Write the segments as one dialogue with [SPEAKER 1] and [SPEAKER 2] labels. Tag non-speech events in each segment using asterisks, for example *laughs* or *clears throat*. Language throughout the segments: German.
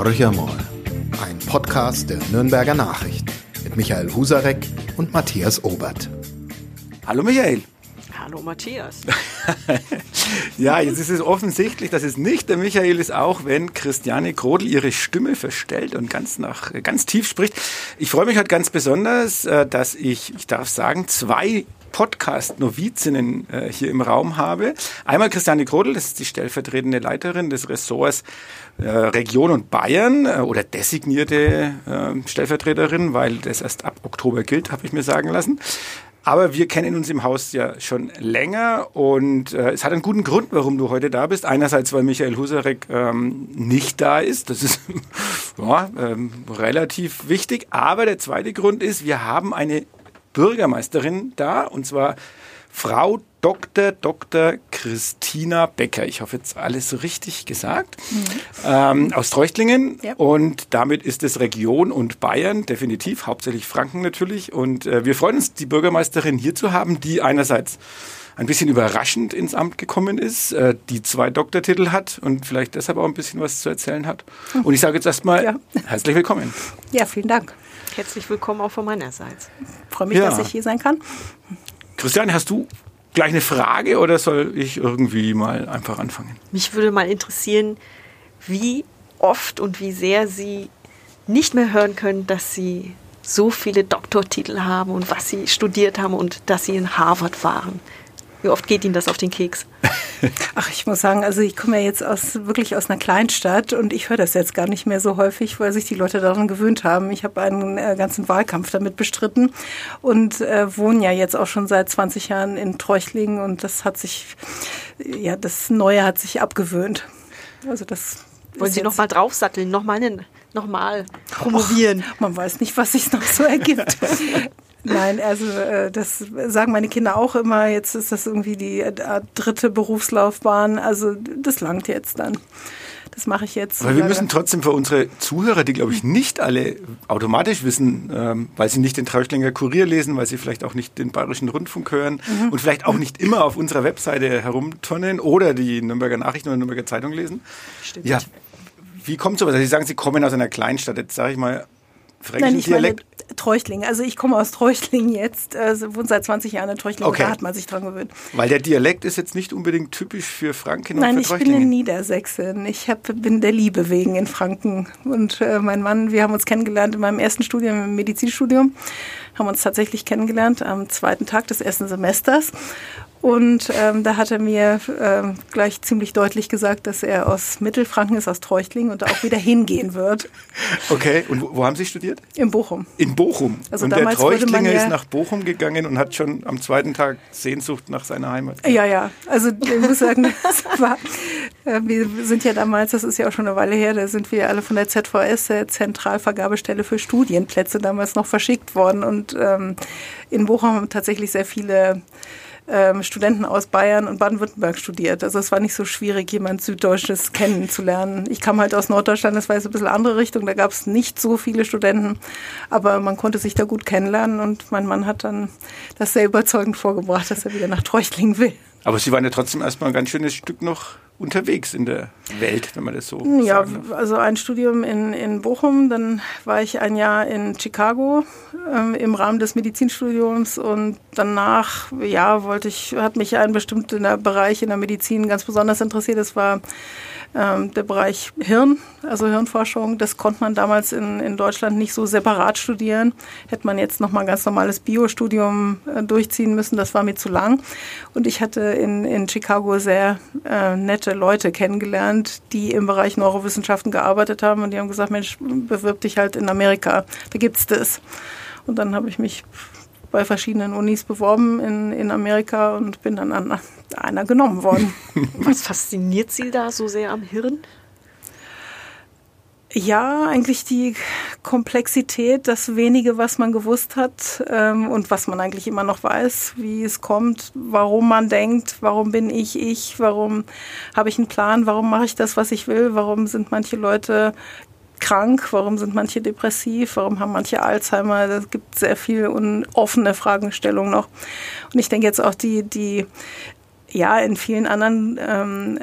[SPEAKER 1] Horch einmal. Ein Podcast der Nürnberger Nachrichten mit Michael Husarek und Matthias Obert.
[SPEAKER 2] Hallo Michael.
[SPEAKER 3] Hallo Matthias. *laughs*
[SPEAKER 2] ja, jetzt ist es offensichtlich, dass es nicht der Michael ist, auch wenn Christiane Grodl ihre Stimme verstellt und ganz nach ganz tief spricht. Ich freue mich heute ganz besonders, äh, dass ich, ich darf sagen, zwei Podcast-Novizinnen äh, hier im Raum habe. Einmal Christiane Grodl, das ist die stellvertretende Leiterin des Ressorts äh, Region und Bayern äh, oder designierte äh, Stellvertreterin, weil das erst ab Oktober gilt, habe ich mir sagen lassen. Aber wir kennen uns im Haus ja schon länger und äh, es hat einen guten Grund, warum du heute da bist. Einerseits, weil Michael Husarek ähm, nicht da ist. Das ist *laughs* ja, ähm, relativ wichtig. Aber der zweite Grund ist, wir haben eine Bürgermeisterin da, und zwar Frau Dr. Dr. Christina Becker. Ich hoffe jetzt alles richtig gesagt. Mhm. Ähm, aus Treuchtlingen. Ja. Und damit ist es Region und Bayern, definitiv, hauptsächlich Franken natürlich. Und äh, wir freuen uns, die Bürgermeisterin hier zu haben, die einerseits ein bisschen überraschend ins Amt gekommen ist, äh, die zwei Doktortitel hat und vielleicht deshalb auch ein bisschen was zu erzählen hat. Mhm. Und ich sage jetzt erstmal ja. herzlich willkommen.
[SPEAKER 4] Ja, vielen Dank.
[SPEAKER 3] Herzlich willkommen auch von meinerseits.
[SPEAKER 4] Ich freue mich, ja. dass ich hier sein kann.
[SPEAKER 2] Christiane, hast du gleich eine Frage oder soll ich irgendwie mal einfach anfangen?
[SPEAKER 3] Mich würde mal interessieren, wie oft und wie sehr Sie nicht mehr hören können, dass Sie so viele Doktortitel haben und was Sie studiert haben und dass Sie in Harvard waren. Wie oft geht Ihnen das auf den Keks? *laughs*
[SPEAKER 4] Ach, ich muss sagen, also ich komme ja jetzt aus wirklich aus einer Kleinstadt und ich höre das jetzt gar nicht mehr so häufig, weil sich die Leute daran gewöhnt haben. Ich habe einen äh, ganzen Wahlkampf damit bestritten und äh, wohne ja jetzt auch schon seit 20 Jahren in Treuchlingen und das hat sich, ja, das Neue hat sich abgewöhnt.
[SPEAKER 3] Also das wollen Sie nochmal draufsatteln, nochmal nochmal promovieren?
[SPEAKER 4] Och, man weiß nicht, was sich noch so ergibt. *laughs* Nein, also äh, das sagen meine Kinder auch immer. Jetzt ist das irgendwie die äh, dritte Berufslaufbahn. Also das langt jetzt dann. Das mache ich jetzt.
[SPEAKER 2] Aber wir müssen trotzdem für unsere Zuhörer, die glaube ich nicht alle automatisch wissen, ähm, weil sie nicht den Trauschlinger Kurier lesen, weil sie vielleicht auch nicht den Bayerischen Rundfunk hören mhm. und vielleicht auch nicht immer auf unserer Webseite herumturnen oder die Nürnberger Nachrichten oder Nürnberger Zeitung lesen. Stimmt. Ja, wie kommt sowas? Also Sie sagen, Sie kommen aus einer Kleinstadt. Jetzt sage ich mal,
[SPEAKER 4] fränkischen Nein, Dialekt. Meine Treuchtlingen. Also ich komme aus Treuchtlingen jetzt, also wohne seit 20 Jahren in Treuchtlingen, okay. da hat man sich dran gewöhnt.
[SPEAKER 2] Weil der Dialekt ist jetzt nicht unbedingt typisch für Franken
[SPEAKER 4] Nein,
[SPEAKER 2] und für
[SPEAKER 4] ich bin in Niedersächsen. Ich hab, bin der Liebe wegen in Franken. Und äh, mein Mann, wir haben uns kennengelernt in meinem ersten Studium, im Medizinstudium, haben uns tatsächlich kennengelernt am zweiten Tag des ersten Semesters. Und ähm, da hat er mir ähm, gleich ziemlich deutlich gesagt, dass er aus Mittelfranken ist, aus Treuchtlingen und da auch wieder hingehen wird.
[SPEAKER 2] Okay, und wo, wo, haben Sie studiert?
[SPEAKER 4] In Bochum.
[SPEAKER 2] In Bochum. Also und der Treuchtlinger ja ist nach Bochum gegangen und hat schon am zweiten Tag Sehnsucht nach seiner Heimat.
[SPEAKER 4] Ja, ja. Also ich muss sagen, das war, äh, wir sind ja damals, das ist ja auch schon eine Weile her, da sind wir alle von der ZVS, der Zentralvergabestelle für Studienplätze, damals noch verschickt worden. Und ähm, in Bochum haben tatsächlich sehr viele ähm, Studenten aus Bayern und Baden-Württemberg studiert. Also es war nicht so schwierig, jemand Süddeutsches kennenzulernen. Ich kam halt aus Norddeutschland, das war jetzt ein bisschen andere Richtung, da gab es nicht so viele Studenten, aber man konnte sich da gut kennenlernen und mein Mann hat dann das sehr überzeugend vorgebracht, dass er wieder nach Treuchtlingen will.
[SPEAKER 2] Aber Sie waren ja trotzdem erstmal ein ganz schönes Stück noch unterwegs in der Welt, wenn man das so
[SPEAKER 4] ja,
[SPEAKER 2] sagen
[SPEAKER 4] darf. also ein Studium in, in Bochum, dann war ich ein Jahr in Chicago ähm, im Rahmen des Medizinstudiums und danach, ja, wollte ich, hat mich ein bestimmter Bereich in der Medizin ganz besonders interessiert. Das war ähm, der Bereich Hirn, also Hirnforschung, das konnte man damals in, in Deutschland nicht so separat studieren. Hätte man jetzt nochmal ein ganz normales Biostudium äh, durchziehen müssen, das war mir zu lang. Und ich hatte in, in Chicago sehr äh, nette Leute kennengelernt, die im Bereich Neurowissenschaften gearbeitet haben und die haben gesagt, Mensch, bewirb dich halt in Amerika, da gibt's das. Und dann habe ich mich bei verschiedenen Unis beworben in, in Amerika und bin dann an einer genommen worden. *laughs*
[SPEAKER 3] Was fasziniert Sie da so sehr am Hirn?
[SPEAKER 4] Ja, eigentlich die Komplexität, das wenige, was man gewusst hat ähm, und was man eigentlich immer noch weiß, wie es kommt, warum man denkt, warum bin ich ich, warum habe ich einen Plan, warum mache ich das, was ich will, warum sind manche Leute krank, warum sind manche depressiv, warum haben manche Alzheimer. Es gibt sehr viele offene Fragestellungen noch. Und ich denke jetzt auch die, die ja, in vielen anderen ähm,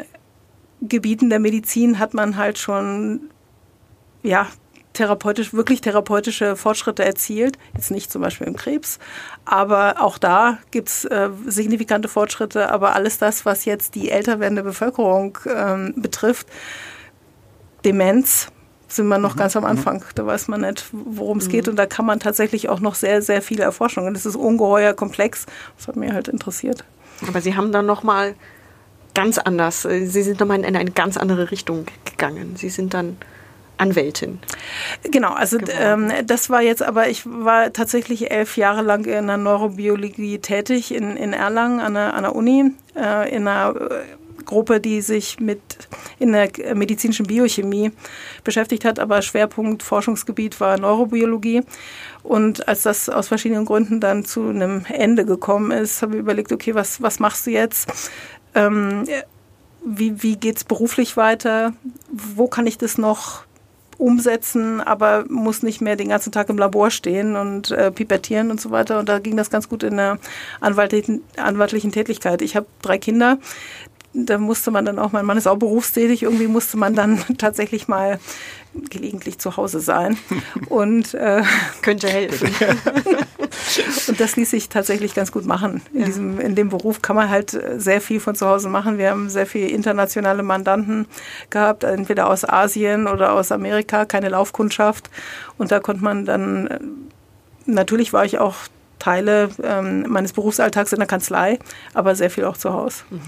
[SPEAKER 4] Gebieten der Medizin hat man halt schon ja, therapeutisch, wirklich therapeutische Fortschritte erzielt. Jetzt nicht zum Beispiel im Krebs, aber auch da gibt es äh, signifikante Fortschritte. Aber alles das, was jetzt die älter werdende Bevölkerung ähm, betrifft, Demenz, sind wir noch mhm. ganz am mhm. Anfang. Da weiß man nicht, worum es mhm. geht. Und da kann man tatsächlich auch noch sehr, sehr viele erforschen. Und es ist ungeheuer komplex. Das hat mich halt interessiert.
[SPEAKER 3] Aber Sie haben dann nochmal ganz anders, äh, Sie sind nochmal in eine ganz andere Richtung gegangen. Sie sind dann Anwältin.
[SPEAKER 4] Genau, also ähm, das war jetzt aber, ich war tatsächlich elf Jahre lang in der Neurobiologie tätig in, in Erlangen an der, an der Uni, äh, in einer äh, Gruppe, die sich mit in der medizinischen Biochemie beschäftigt hat, aber Schwerpunkt Forschungsgebiet war Neurobiologie. Und als das aus verschiedenen Gründen dann zu einem Ende gekommen ist, habe ich überlegt, okay, was, was machst du jetzt? Ähm, wie, wie geht es beruflich weiter? Wo kann ich das noch umsetzen, aber muss nicht mehr den ganzen Tag im Labor stehen und äh, pipettieren und so weiter. Und da ging das ganz gut in der anwaltlichen, anwaltlichen Tätigkeit. Ich habe drei Kinder, da musste man dann auch, mein Mann ist auch berufstätig, irgendwie musste man dann *laughs* tatsächlich mal gelegentlich zu Hause sein *laughs* und äh,
[SPEAKER 3] könnte helfen. *laughs*
[SPEAKER 4] und das ließ sich tatsächlich ganz gut machen. In, ja. diesem, in dem Beruf kann man halt sehr viel von zu Hause machen. Wir haben sehr viele internationale Mandanten gehabt, entweder aus Asien oder aus Amerika, keine Laufkundschaft. Und da konnte man dann, natürlich war ich auch Teile ähm, meines Berufsalltags in der Kanzlei, aber sehr viel auch zu Hause. Mhm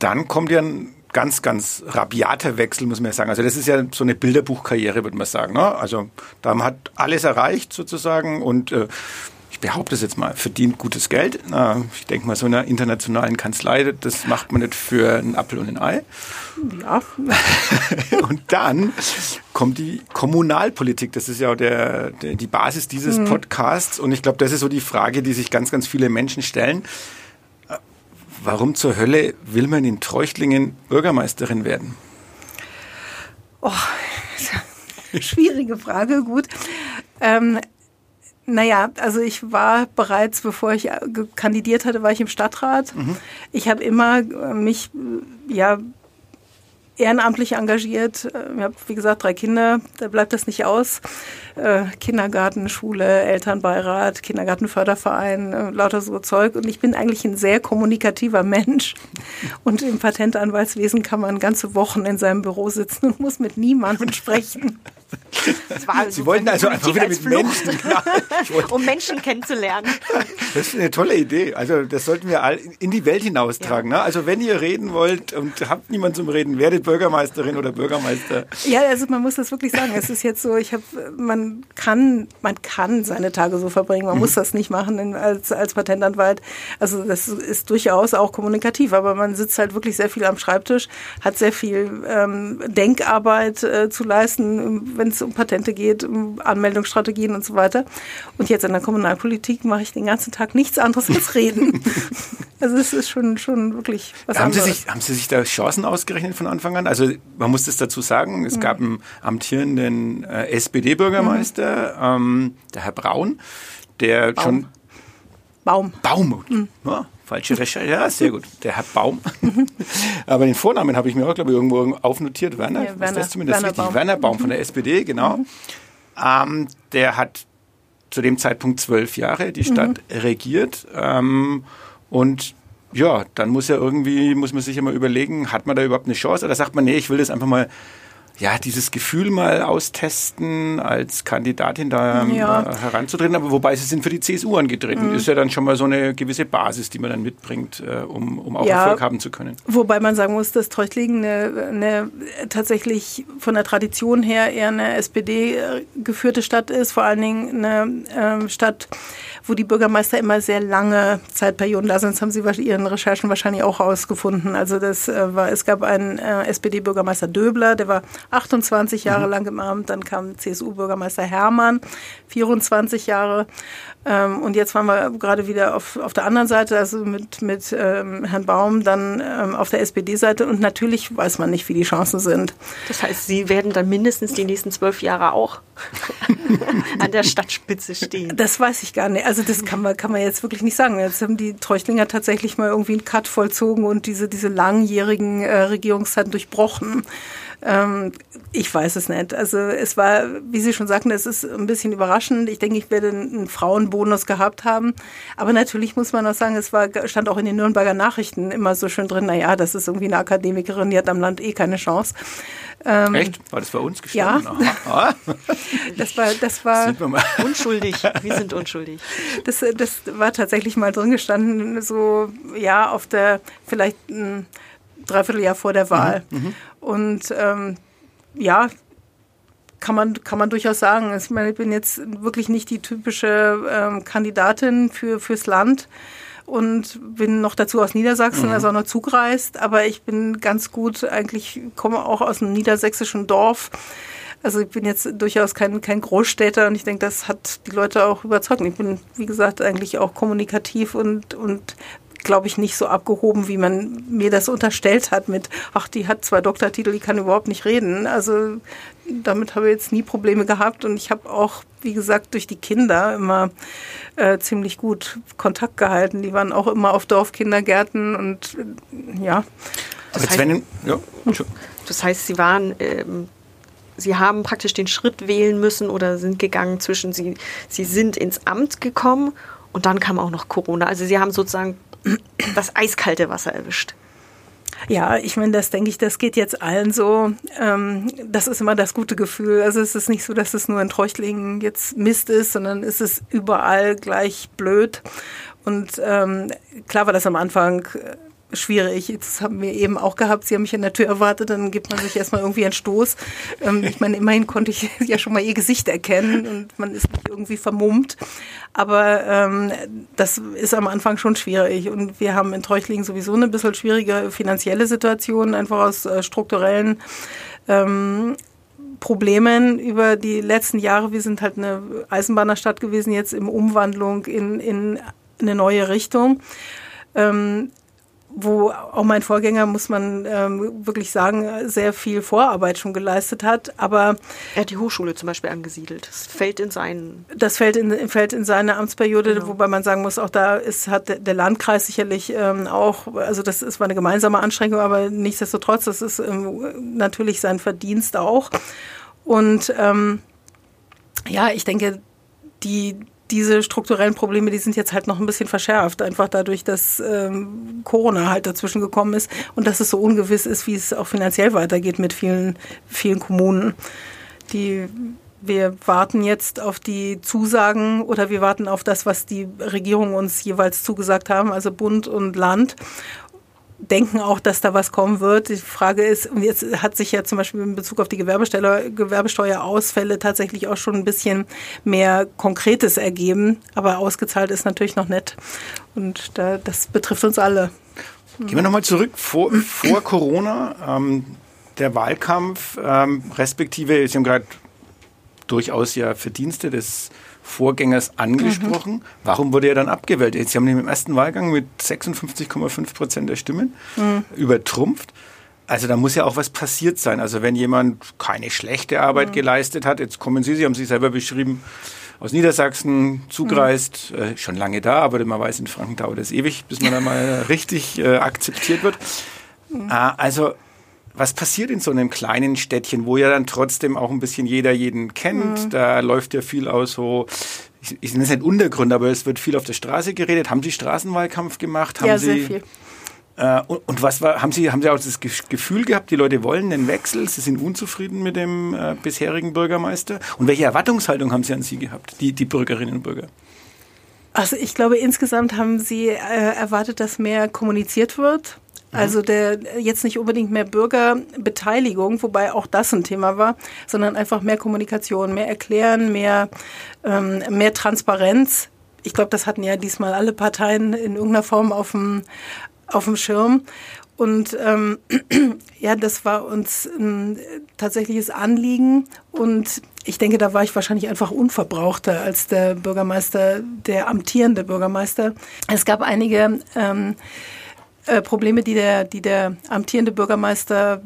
[SPEAKER 2] dann kommt ja ein ganz, ganz rabiater Wechsel, muss man ja sagen. Also das ist ja so eine Bilderbuchkarriere, würde man sagen. Ne? Also da hat alles erreicht sozusagen und äh, ich behaupte es jetzt mal, verdient gutes Geld. Na, ich denke mal, so einer internationalen Kanzlei, das macht man nicht für einen Apfel und ein Ei.
[SPEAKER 4] Ja. *laughs*
[SPEAKER 2] und dann kommt die Kommunalpolitik. Das ist ja auch der, der die Basis dieses mhm. Podcasts. Und ich glaube, das ist so die Frage, die sich ganz, ganz viele Menschen stellen warum zur Hölle will man in Treuchtlingen Bürgermeisterin werden?
[SPEAKER 4] Oh, schwierige Frage, gut. Ähm, naja, also ich war bereits, bevor ich kandidiert hatte, war ich im Stadtrat. Mhm. Ich habe immer mich ja ehrenamtlich engagiert. Ich habe, wie gesagt, drei Kinder, da bleibt das nicht aus. Äh, Kindergarten, Schule, Elternbeirat, Kindergartenförderverein, äh, lauter so Zeug. Und ich bin eigentlich ein sehr kommunikativer Mensch. Und im Patentanwaltswesen kann man ganze Wochen in seinem Büro sitzen und muss mit niemandem sprechen. *laughs*
[SPEAKER 2] Sie wollten also einfach wieder mit Menschen,
[SPEAKER 3] genau. *laughs* um Menschen kennenzulernen.
[SPEAKER 2] Das ist eine tolle Idee. Also das sollten wir all in die Welt hinaustragen. Ja. Ne? Also wenn ihr reden wollt und habt niemanden zum Reden, werdet Bürgermeisterin oder Bürgermeister.
[SPEAKER 4] Ja, also man muss das wirklich sagen. Es ist jetzt so, ich habe, man kann, man kann seine Tage so verbringen. Man mhm. muss das nicht machen als, als Patentanwalt. Also das ist durchaus auch kommunikativ, aber man sitzt halt wirklich sehr viel am Schreibtisch, hat sehr viel ähm, Denkarbeit äh, zu leisten, wenn es um Patente geht, um Anmeldungsstrategien und so weiter. Und jetzt in der Kommunalpolitik mache ich den ganzen Tag nichts anderes als *laughs* reden. also es ist schon, schon wirklich was
[SPEAKER 2] haben
[SPEAKER 4] anderes.
[SPEAKER 2] Sie sich, haben Sie sich da Chancen ausgerechnet von Anfang an? Also man muss das dazu sagen, es mhm. gab einen amtierenden äh, SPD-Bürgermeister, mhm. ähm, der Herr Braun, der
[SPEAKER 4] Baum.
[SPEAKER 2] schon
[SPEAKER 4] Baum.
[SPEAKER 2] Baum. Mhm. Ja, falsche Recherche. Ja, sehr gut. Der Herr Baum. *laughs* Aber den Vornamen habe ich mir auch, glaube ich, irgendwo aufnotiert. Werner, ja, Werner, das zumindest Werner richtig. Baum. Werner Baum von der SPD, genau. Mhm. Ähm, der hat zu dem Zeitpunkt zwölf Jahre die Stadt mhm. regiert. Ähm, und ja, dann muss ja irgendwie, muss man sich immer überlegen, hat man da überhaupt eine Chance? Oder sagt man, nee, ich will das einfach mal ja, dieses Gefühl mal austesten, als Kandidatin da ähm, ja. äh, heranzutreten. Aber wobei sie sind für die CSU angetreten. Mhm. Ist ja dann schon mal so eine gewisse Basis, die man dann mitbringt, äh, um, um auch ja, Erfolg haben zu können.
[SPEAKER 4] Wobei man sagen muss, dass Treuchtlingen eine, eine tatsächlich von der Tradition her eher eine SPD äh, geführte Stadt ist. Vor allen Dingen eine äh, Stadt, wo die Bürgermeister immer sehr lange Zeitperioden da sind. Das haben Sie Ihren Recherchen wahrscheinlich auch herausgefunden. Also das äh, war, es gab einen äh, SPD-Bürgermeister Döbler, der war 28 Jahre mhm. lang im Amt. Dann kam CSU-Bürgermeister Hermann, 24 Jahre. Ähm, und jetzt waren wir gerade wieder auf, auf der anderen Seite, also mit, mit ähm, Herrn Baum, dann ähm, auf der SPD-Seite. Und natürlich weiß man nicht, wie die Chancen sind.
[SPEAKER 3] Das heißt, Sie werden dann mindestens die nächsten zwölf Jahre auch *laughs* an der Stadtspitze stehen.
[SPEAKER 4] Das weiß ich gar nicht. Also das kann man, kann man jetzt wirklich nicht sagen. Jetzt haben die Treuchtlinger tatsächlich mal irgendwie einen Cut vollzogen und diese, diese langjährigen äh, Regierungszeiten durchbrochen. Ähm, ich weiß es nicht. Also es war, wie Sie schon sagten, es ist ein bisschen überraschend. Ich denke, ich werde einen Frauenbonus gehabt haben. Aber natürlich muss man auch sagen, es war, stand auch in den Nürnberger Nachrichten immer so schön drin, naja, das ist irgendwie eine Akademikerin, die hat am Land eh keine Chance.
[SPEAKER 2] Ähm, Echt? War das bei uns gestanden?
[SPEAKER 4] Ja. Ah. *laughs* das war, das war *laughs*
[SPEAKER 3] unschuldig. Wir sind unschuldig.
[SPEAKER 4] Das, das war tatsächlich mal drin gestanden, so ja auf der vielleicht ein Dreivierteljahr vor der Wahl. Mhm. mhm. Und ähm, ja, kann man, kann man durchaus sagen. Ich meine, ich bin jetzt wirklich nicht die typische ähm, Kandidatin für, fürs Land und bin noch dazu aus Niedersachsen, mhm. also auch noch zugereist, aber ich bin ganz gut, eigentlich komme auch aus einem niedersächsischen Dorf. Also ich bin jetzt durchaus kein, kein Großstädter und ich denke, das hat die Leute auch überzeugt. Ich bin, wie gesagt, eigentlich auch kommunikativ und, und glaube ich, nicht so abgehoben, wie man mir das unterstellt hat mit, ach, die hat zwei Doktortitel, die kann überhaupt nicht reden. Also damit habe ich jetzt nie Probleme gehabt und ich habe auch, wie gesagt, durch die Kinder immer äh, ziemlich gut Kontakt gehalten. Die waren auch immer auf Dorfkindergärten und äh, ja.
[SPEAKER 3] Das heißt, wenn, ja. das heißt, sie waren ähm, Sie haben praktisch den Schritt wählen müssen oder sind gegangen zwischen, Sie, Sie sind ins Amt gekommen und dann kam auch noch Corona. Also Sie haben sozusagen das eiskalte Wasser erwischt.
[SPEAKER 4] Ja, ich meine, das denke ich, das geht jetzt allen so. Ähm, das ist immer das gute Gefühl. Also es ist nicht so, dass es nur in Treuchtlingen jetzt Mist ist, sondern es ist überall gleich blöd. Und ähm, klar war das am Anfang äh, schwierig. Das haben wir eben auch gehabt. Sie haben mich in der Tür erwartet, dann gibt man sich erstmal irgendwie einen Stoß. Ähm, ich meine, immerhin konnte ich *laughs* ja schon mal ihr Gesicht erkennen und man ist nicht irgendwie vermummt. Aber ähm, das ist am Anfang schon schwierig. Und wir haben in Treuchtlingen sowieso eine bisschen schwierige finanzielle Situation, einfach aus äh, strukturellen ähm, Problemen über die letzten Jahre. Wir sind halt eine Eisenbahnerstadt gewesen, jetzt im Umwandlung in, in eine neue Richtung. Ähm, wo auch mein Vorgänger, muss man ähm, wirklich sagen, sehr viel Vorarbeit schon geleistet hat. Aber
[SPEAKER 3] er hat die Hochschule zum Beispiel angesiedelt. Das fällt in seinen.
[SPEAKER 4] Das fällt in, fällt in seine Amtsperiode, genau. wobei man sagen muss, auch da ist, hat der Landkreis sicherlich ähm, auch, also das ist war eine gemeinsame Anstrengung, aber nichtsdestotrotz, das ist ähm, natürlich sein Verdienst auch. Und ähm, ja, ich denke, die diese strukturellen Probleme, die sind jetzt halt noch ein bisschen verschärft, einfach dadurch, dass ähm, Corona halt dazwischen gekommen ist und dass es so ungewiss ist, wie es auch finanziell weitergeht mit vielen, vielen Kommunen. Die wir warten jetzt auf die Zusagen oder wir warten auf das, was die Regierungen uns jeweils zugesagt haben, also Bund und Land denken auch, dass da was kommen wird. Die Frage ist, jetzt hat sich ja zum Beispiel in Bezug auf die Gewerbesteuerausfälle tatsächlich auch schon ein bisschen mehr Konkretes ergeben. Aber ausgezahlt ist natürlich noch nett. Und da, das betrifft uns alle.
[SPEAKER 2] Gehen wir nochmal zurück vor, vor Corona. Ähm, der Wahlkampf, ähm, respektive, Sie haben gerade durchaus ja Verdienste des Vorgängers angesprochen. Mhm. Warum wurde er dann abgewählt? Sie haben ihn im ersten Wahlgang mit 56,5 Prozent der Stimmen mhm. übertrumpft. Also da muss ja auch was passiert sein. Also wenn jemand keine schlechte Arbeit mhm. geleistet hat, jetzt kommen Sie, Sie haben sich selber beschrieben, aus Niedersachsen zugereist, mhm. äh, schon lange da, aber man weiß, in Franken dauert es ewig, bis man da mal *laughs* richtig äh, akzeptiert wird. Äh, also was passiert in so einem kleinen Städtchen, wo ja dann trotzdem auch ein bisschen jeder jeden kennt? Mhm. Da läuft ja viel aus so, ich, ich nenne es nicht Untergrund, aber es wird viel auf der Straße geredet. Haben Sie Straßenwahlkampf gemacht? Haben
[SPEAKER 4] ja,
[SPEAKER 2] Sie,
[SPEAKER 4] sehr viel.
[SPEAKER 2] Äh, und, und, was war, haben Sie, haben Sie auch das Gefühl gehabt, die Leute wollen den Wechsel? Sie sind unzufrieden mit dem äh, bisherigen Bürgermeister? Und welche Erwartungshaltung haben Sie an Sie gehabt, die, die Bürgerinnen und Bürger?
[SPEAKER 4] Also ich glaube, insgesamt haben Sie äh, erwartet, dass mehr kommuniziert wird also der jetzt nicht unbedingt mehr Bürgerbeteiligung, wobei auch das ein Thema war, sondern einfach mehr Kommunikation, mehr Erklären, mehr, ähm, mehr Transparenz. Ich glaube, das hatten ja diesmal alle Parteien in irgendeiner Form auf dem, auf dem Schirm. Und ähm, *clears throat* ja, das war uns ein tatsächliches Anliegen. Und ich denke, da war ich wahrscheinlich einfach unverbrauchter als der Bürgermeister, der amtierende Bürgermeister. Es gab einige ähm, äh, Probleme, die der, die der amtierende Bürgermeister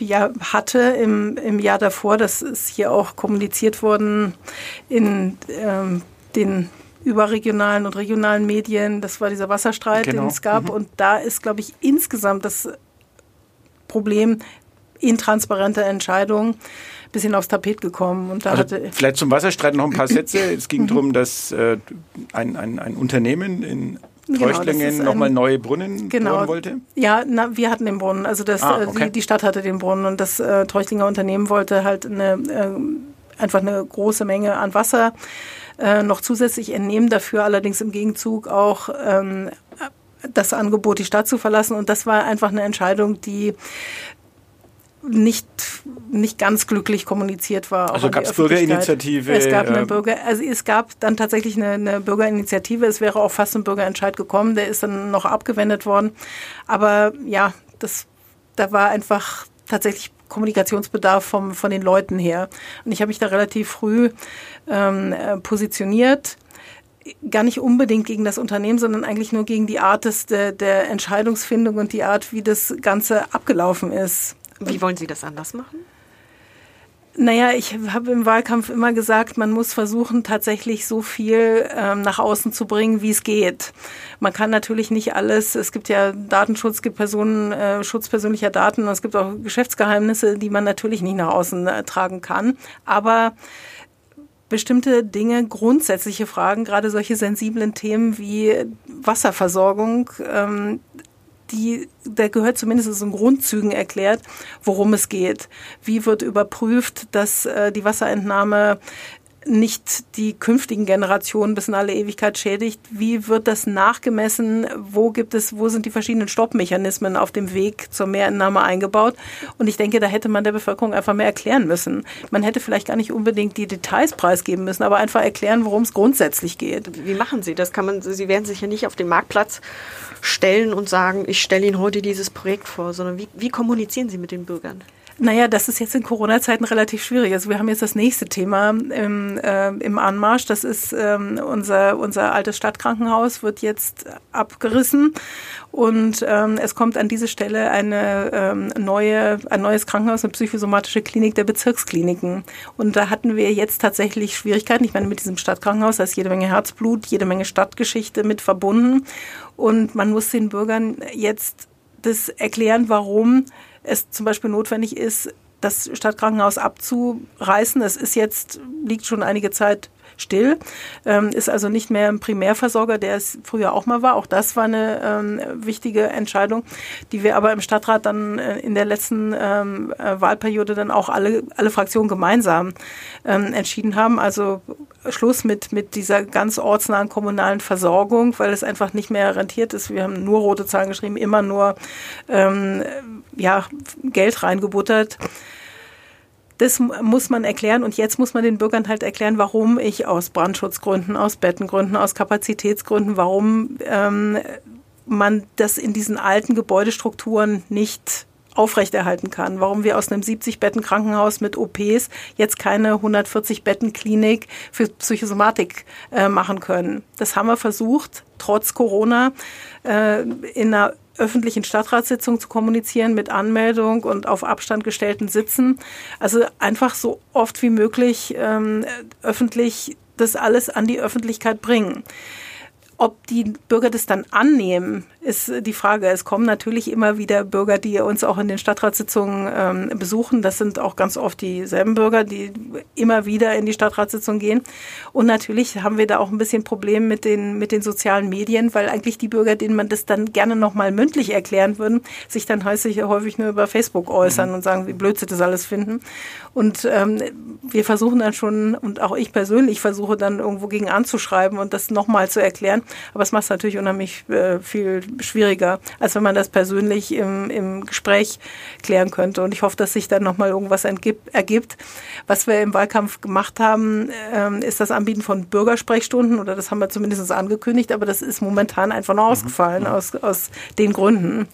[SPEAKER 4] ja, hatte im, im Jahr davor. Das ist hier auch kommuniziert worden in ähm, den überregionalen und regionalen Medien. Das war dieser Wasserstreit, genau. den es gab. Mhm. Und da ist, glaube ich, insgesamt das Problem intransparente Entscheidungen bisschen aufs Tapet gekommen. Und da
[SPEAKER 2] also
[SPEAKER 4] hatte
[SPEAKER 2] vielleicht zum Wasserstreit noch ein paar *clears throat* Sätze. Es ging darum, dass äh, ein, ein, ein Unternehmen in Treuchtlingen genau, nochmal neue Brunnen
[SPEAKER 4] genau,
[SPEAKER 2] bauen wollte?
[SPEAKER 4] Ja, na, wir hatten den Brunnen. Also das, ah, okay. die, die, Stadt hatte den Brunnen und das äh, Treuchtlinger Unternehmen wollte halt eine, äh, einfach eine große Menge an Wasser äh, noch zusätzlich entnehmen, dafür allerdings im Gegenzug auch ähm, das Angebot, die Stadt zu verlassen. Und das war einfach eine Entscheidung, die nicht, nicht ganz glücklich kommuniziert war.
[SPEAKER 2] Also gab es Bürgerinitiative?
[SPEAKER 4] Es gab eine ähm, Bürger, also es gab dann tatsächlich eine, eine, Bürgerinitiative. Es wäre auch fast ein Bürgerentscheid gekommen, der ist dann noch abgewendet worden. Aber ja, das, da war einfach tatsächlich Kommunikationsbedarf vom, von den Leuten her. Und ich habe mich da relativ früh ähm, äh, positioniert gar nicht unbedingt gegen das Unternehmen, sondern eigentlich nur gegen die Art des, der, der Entscheidungsfindung und die Art, wie das Ganze abgelaufen ist.
[SPEAKER 3] Wie wollen Sie das anders machen?
[SPEAKER 4] Naja, ich habe im Wahlkampf immer gesagt, man muss versuchen, tatsächlich so viel ähm, nach außen zu bringen, wie es geht. Man kann natürlich nicht alles, es gibt ja Datenschutz, es gibt Personenschutz äh, persönlicher Daten es gibt auch Geschäftsgeheimnisse, die man natürlich nicht nach außen äh, tragen kann. Aber bestimmte Dinge, grundsätzliche Fragen, gerade solche sensiblen Themen wie Wasserversorgung, ähm, die, da gehört zumindest in Grundzügen erklärt, worum es geht. Wie wird überprüft, dass äh, die Wasserentnahme nicht die künftigen Generationen bis in alle Ewigkeit schädigt. Wie wird das nachgemessen? Wo gibt es, wo sind die verschiedenen Stoppmechanismen auf dem Weg zur Mehrentnahme eingebaut? Und ich denke, da hätte man der Bevölkerung einfach mehr erklären müssen. Man hätte vielleicht gar nicht unbedingt die Details preisgeben müssen, aber einfach erklären, worum es grundsätzlich geht.
[SPEAKER 3] Wie machen Sie das? Kann man, Sie werden sich ja nicht auf den Marktplatz stellen und sagen, ich stelle Ihnen heute dieses Projekt vor, sondern wie, wie kommunizieren Sie mit den Bürgern?
[SPEAKER 4] Naja, das ist jetzt in Corona-Zeiten relativ schwierig. Also wir haben jetzt das nächste Thema im, äh, im Anmarsch. Das ist ähm, unser, unser altes Stadtkrankenhaus wird jetzt abgerissen und ähm, es kommt an diese Stelle eine ähm, neue, ein neues Krankenhaus, eine psychosomatische Klinik der Bezirkskliniken. Und da hatten wir jetzt tatsächlich Schwierigkeiten. Ich meine, mit diesem Stadtkrankenhaus, da ist jede Menge Herzblut, jede Menge Stadtgeschichte mit verbunden. Und man muss den Bürgern jetzt das erklären, warum es zum Beispiel notwendig ist, das Stadtkrankenhaus abzureißen. Es ist jetzt, liegt schon einige Zeit still, ähm, ist also nicht mehr ein Primärversorger, der es früher auch mal war. Auch das war eine ähm, wichtige Entscheidung, die wir aber im Stadtrat dann äh, in der letzten ähm, äh, Wahlperiode dann auch alle, alle Fraktionen gemeinsam ähm, entschieden haben. Also Schluss mit, mit dieser ganz ortsnahen kommunalen Versorgung, weil es einfach nicht mehr rentiert ist. Wir haben nur rote Zahlen geschrieben, immer nur ähm, ja, Geld reingebuttert. Das muss man erklären und jetzt muss man den Bürgern halt erklären, warum ich aus Brandschutzgründen, aus Bettengründen, aus Kapazitätsgründen, warum ähm, man das in diesen alten Gebäudestrukturen nicht aufrechterhalten kann, warum wir aus einem 70-Betten-Krankenhaus mit OPs jetzt keine 140-Betten-Klinik für Psychosomatik äh, machen können. Das haben wir versucht, trotz Corona, äh, in einer öffentlichen Stadtratssitzung zu kommunizieren mit Anmeldung und auf Abstand gestellten Sitzen. Also einfach so oft wie möglich ähm, öffentlich das alles an die Öffentlichkeit bringen. Ob die Bürger das dann annehmen, ist die Frage. Es kommen natürlich immer wieder Bürger, die uns auch in den Stadtratssitzungen ähm, besuchen. Das sind auch ganz oft dieselben Bürger, die immer wieder in die Stadtratssitzung gehen. Und natürlich haben wir da auch ein bisschen Problem mit den, mit den sozialen Medien, weil eigentlich die Bürger, denen man das dann gerne nochmal mündlich erklären würden, sich dann häufig, häufig nur über Facebook äußern mhm. und sagen, wie blöd sie das alles finden. Und ähm, wir versuchen dann schon, und auch ich persönlich versuche dann irgendwo gegen anzuschreiben und das nochmal zu erklären. Aber es macht natürlich unheimlich äh, viel schwieriger, als wenn man das persönlich im, im Gespräch klären könnte. Und ich hoffe, dass sich dann nochmal irgendwas entgibt, ergibt. Was wir im Wahlkampf gemacht haben, ähm, ist das Anbieten von Bürgersprechstunden oder das haben wir zumindest angekündigt, aber das ist momentan einfach noch mhm. ausgefallen mhm. aus, aus den Gründen.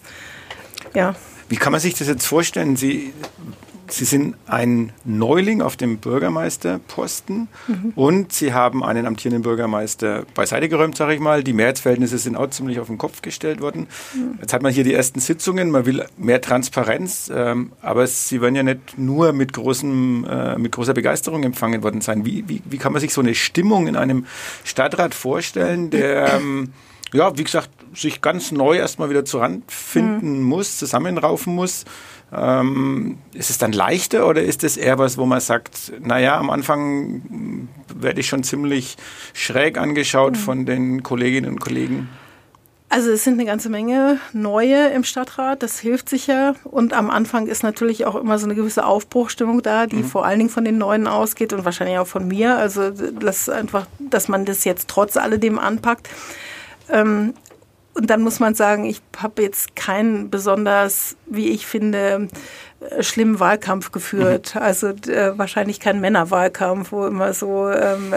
[SPEAKER 4] Ja.
[SPEAKER 2] Wie kann man sich das jetzt vorstellen? Sie Sie sind ein Neuling auf dem Bürgermeisterposten mhm. und Sie haben einen amtierenden Bürgermeister beiseite geräumt, sage ich mal. Die Mehrheitsverhältnisse sind auch ziemlich auf den Kopf gestellt worden. Mhm. Jetzt hat man hier die ersten Sitzungen, man will mehr Transparenz, ähm, aber Sie werden ja nicht nur mit, großem, äh, mit großer Begeisterung empfangen worden sein. Wie, wie, wie kann man sich so eine Stimmung in einem Stadtrat vorstellen, der... Ähm, ja, wie gesagt, sich ganz neu erstmal wieder zusammenfinden mhm. muss, zusammenraufen muss. Ähm, ist es dann leichter oder ist es eher was, wo man sagt, naja, am Anfang werde ich schon ziemlich schräg angeschaut mhm. von den Kolleginnen und Kollegen?
[SPEAKER 4] Also es sind eine ganze Menge neue im Stadtrat, das hilft sicher. Und am Anfang ist natürlich auch immer so eine gewisse Aufbruchstimmung da, die mhm. vor allen Dingen von den Neuen ausgeht und wahrscheinlich auch von mir. Also das einfach, dass man das jetzt trotz alledem anpackt. Ähm, und dann muss man sagen, ich habe jetzt keinen besonders, wie ich finde, äh, schlimmen Wahlkampf geführt. Mhm. Also äh, wahrscheinlich kein Männerwahlkampf, wo immer so ähm,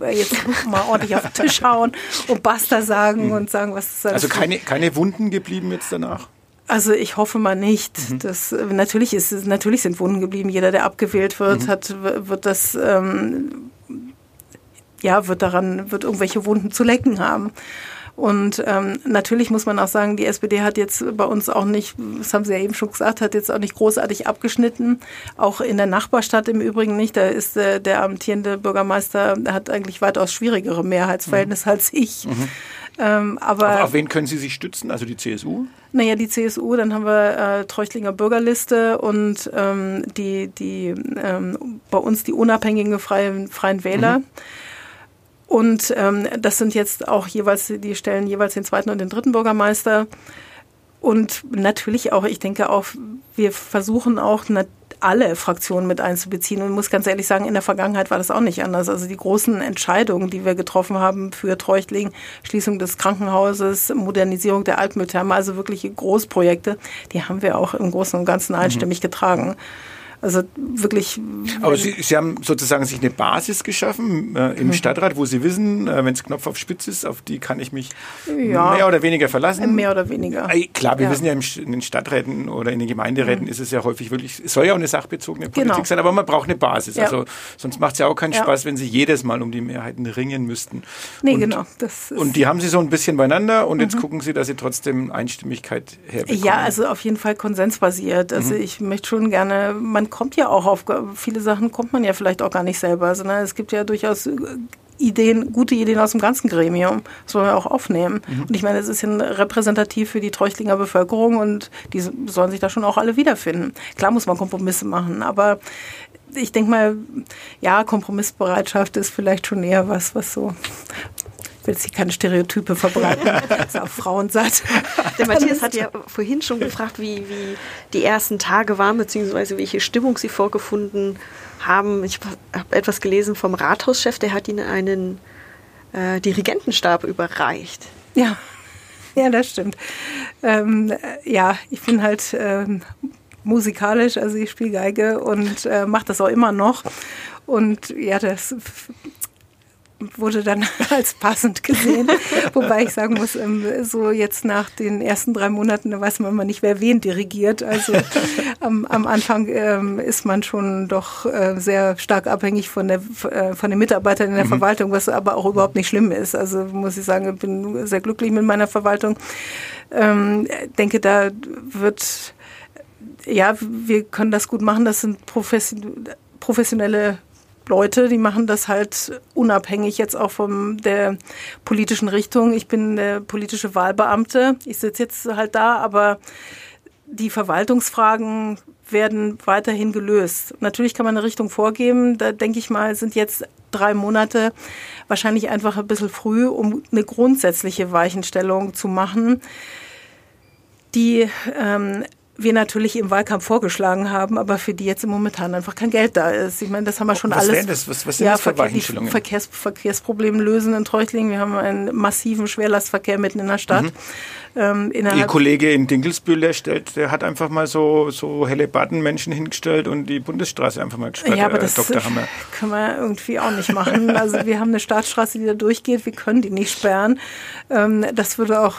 [SPEAKER 4] äh, jetzt mal ordentlich auf den Tisch hauen und Basta sagen mhm. und sagen, was ist
[SPEAKER 2] das? Also keine, keine Wunden geblieben jetzt danach?
[SPEAKER 4] Also ich hoffe mal nicht. Mhm. Das, natürlich, ist, natürlich sind Wunden geblieben. Jeder, der abgewählt wird, mhm. hat, wird das ähm, ja, wird daran, wird irgendwelche Wunden zu lecken haben. Und ähm, natürlich muss man auch sagen, die SPD hat jetzt bei uns auch nicht, das haben Sie ja eben schon gesagt, hat jetzt auch nicht großartig abgeschnitten. Auch in der Nachbarstadt im Übrigen nicht. Da ist äh, der amtierende Bürgermeister, hat eigentlich weitaus schwierigere Mehrheitsverhältnisse mhm. als ich. Mhm.
[SPEAKER 2] Ähm, aber, aber, auf wen können Sie sich stützen? Also die CSU?
[SPEAKER 4] Naja, die CSU, dann haben wir äh, Treuchtlinger Bürgerliste und ähm, die, die ähm, bei uns die unabhängigen Freien, Freien Wähler. Mhm. Und ähm, das sind jetzt auch jeweils, die stellen jeweils den zweiten und den dritten Bürgermeister. Und natürlich auch, ich denke auch, wir versuchen auch alle Fraktionen mit einzubeziehen. Und muss ganz ehrlich sagen, in der Vergangenheit war das auch nicht anders. Also die großen Entscheidungen, die wir getroffen haben für Treuchtling, Schließung des Krankenhauses, Modernisierung der Altmülltherme, also wirklich Großprojekte, die haben wir auch im Großen und Ganzen einstimmig mhm. getragen. Also wirklich.
[SPEAKER 2] Aber Sie, Sie haben sozusagen sich eine Basis geschaffen äh, im mhm. Stadtrat, wo Sie wissen, äh, wenn es Knopf auf Spitz ist, auf die kann ich mich ja, mehr oder weniger verlassen.
[SPEAKER 4] Mehr oder weniger.
[SPEAKER 2] Äh, klar, wir ja. wissen ja in den Stadträten oder in den Gemeinderäten mhm. ist es ja häufig wirklich, es soll ja auch eine sachbezogene Politik genau. sein, aber man braucht eine Basis. Ja. Also sonst macht es ja auch keinen Spaß, wenn Sie jedes Mal um die Mehrheiten ringen müssten.
[SPEAKER 4] Nee, und, genau.
[SPEAKER 2] und die haben Sie so ein bisschen beieinander und mhm. jetzt gucken Sie, dass Sie trotzdem Einstimmigkeit herbekommen.
[SPEAKER 4] Ja, also auf jeden Fall konsensbasiert. Also mhm. ich möchte schon gerne, man kommt ja auch auf viele Sachen kommt man ja vielleicht auch gar nicht selber, sondern es gibt ja durchaus äh, Ideen, gute Ideen aus dem ganzen Gremium. Das wollen wir auch aufnehmen. Mhm. Und ich meine, es ist ja repräsentativ für die Treuchtlinger Bevölkerung und die sollen sich da schon auch alle wiederfinden. Klar muss man Kompromisse machen, aber ich denke mal, ja, Kompromissbereitschaft ist vielleicht schon eher was, was so will jetzt hier keine Stereotype verbreiten, *laughs* ist auf Frauen satt.
[SPEAKER 3] Der Matthias hat ja vorhin schon gefragt, wie, wie die ersten Tage waren, beziehungsweise welche Stimmung Sie vorgefunden haben. Ich habe etwas gelesen vom Rathauschef, der hat Ihnen einen äh, Dirigentenstab überreicht.
[SPEAKER 4] Ja, ja, das stimmt. Ähm, ja, ich bin halt ähm, musikalisch, also ich spiele Geige und äh, mache das auch immer noch. Und ja, das wurde dann *laughs* als passend gesehen. *laughs* Wobei ich sagen muss, ähm, so jetzt nach den ersten drei Monaten, da weiß man immer nicht, wer wen dirigiert. Also am, *laughs* am Anfang ähm, ist man schon doch äh, sehr stark abhängig von, der, äh, von den Mitarbeitern in der mhm. Verwaltung, was aber auch überhaupt nicht schlimm ist. Also muss ich sagen, ich bin sehr glücklich mit meiner Verwaltung. Ähm, denke, da wird, ja, wir können das gut machen. Das sind professionelle Leute, die machen das halt unabhängig jetzt auch von der politischen Richtung. Ich bin der politische Wahlbeamte. Ich sitze jetzt halt da, aber die Verwaltungsfragen werden weiterhin gelöst. Natürlich kann man eine Richtung vorgeben. Da denke ich mal, sind jetzt drei Monate wahrscheinlich einfach ein bisschen früh, um eine grundsätzliche Weichenstellung zu machen, die ähm, wir natürlich im Wahlkampf vorgeschlagen haben, aber für die jetzt im Momentan einfach kein Geld da ist. Ich meine, das haben wir schon
[SPEAKER 2] was
[SPEAKER 4] alles.
[SPEAKER 2] Das? Was, was sind ja, das für
[SPEAKER 4] Verkehr, Verkehrs, Verkehrsprobleme lösen in Treuchtlingen. Wir haben einen massiven Schwerlastverkehr mitten in der Stadt. Mhm.
[SPEAKER 2] Ähm, Ihr Kollege in Dinkelsbühl, der, stellt, der hat einfach mal so, so helle Menschen hingestellt und die Bundesstraße einfach mal gesperrt.
[SPEAKER 4] Ja, aber äh, das Dr. Hammer. *laughs* können wir irgendwie auch nicht machen. Also wir haben eine Staatsstraße, die da durchgeht, wir können die nicht sperren. Ähm, das würde auch,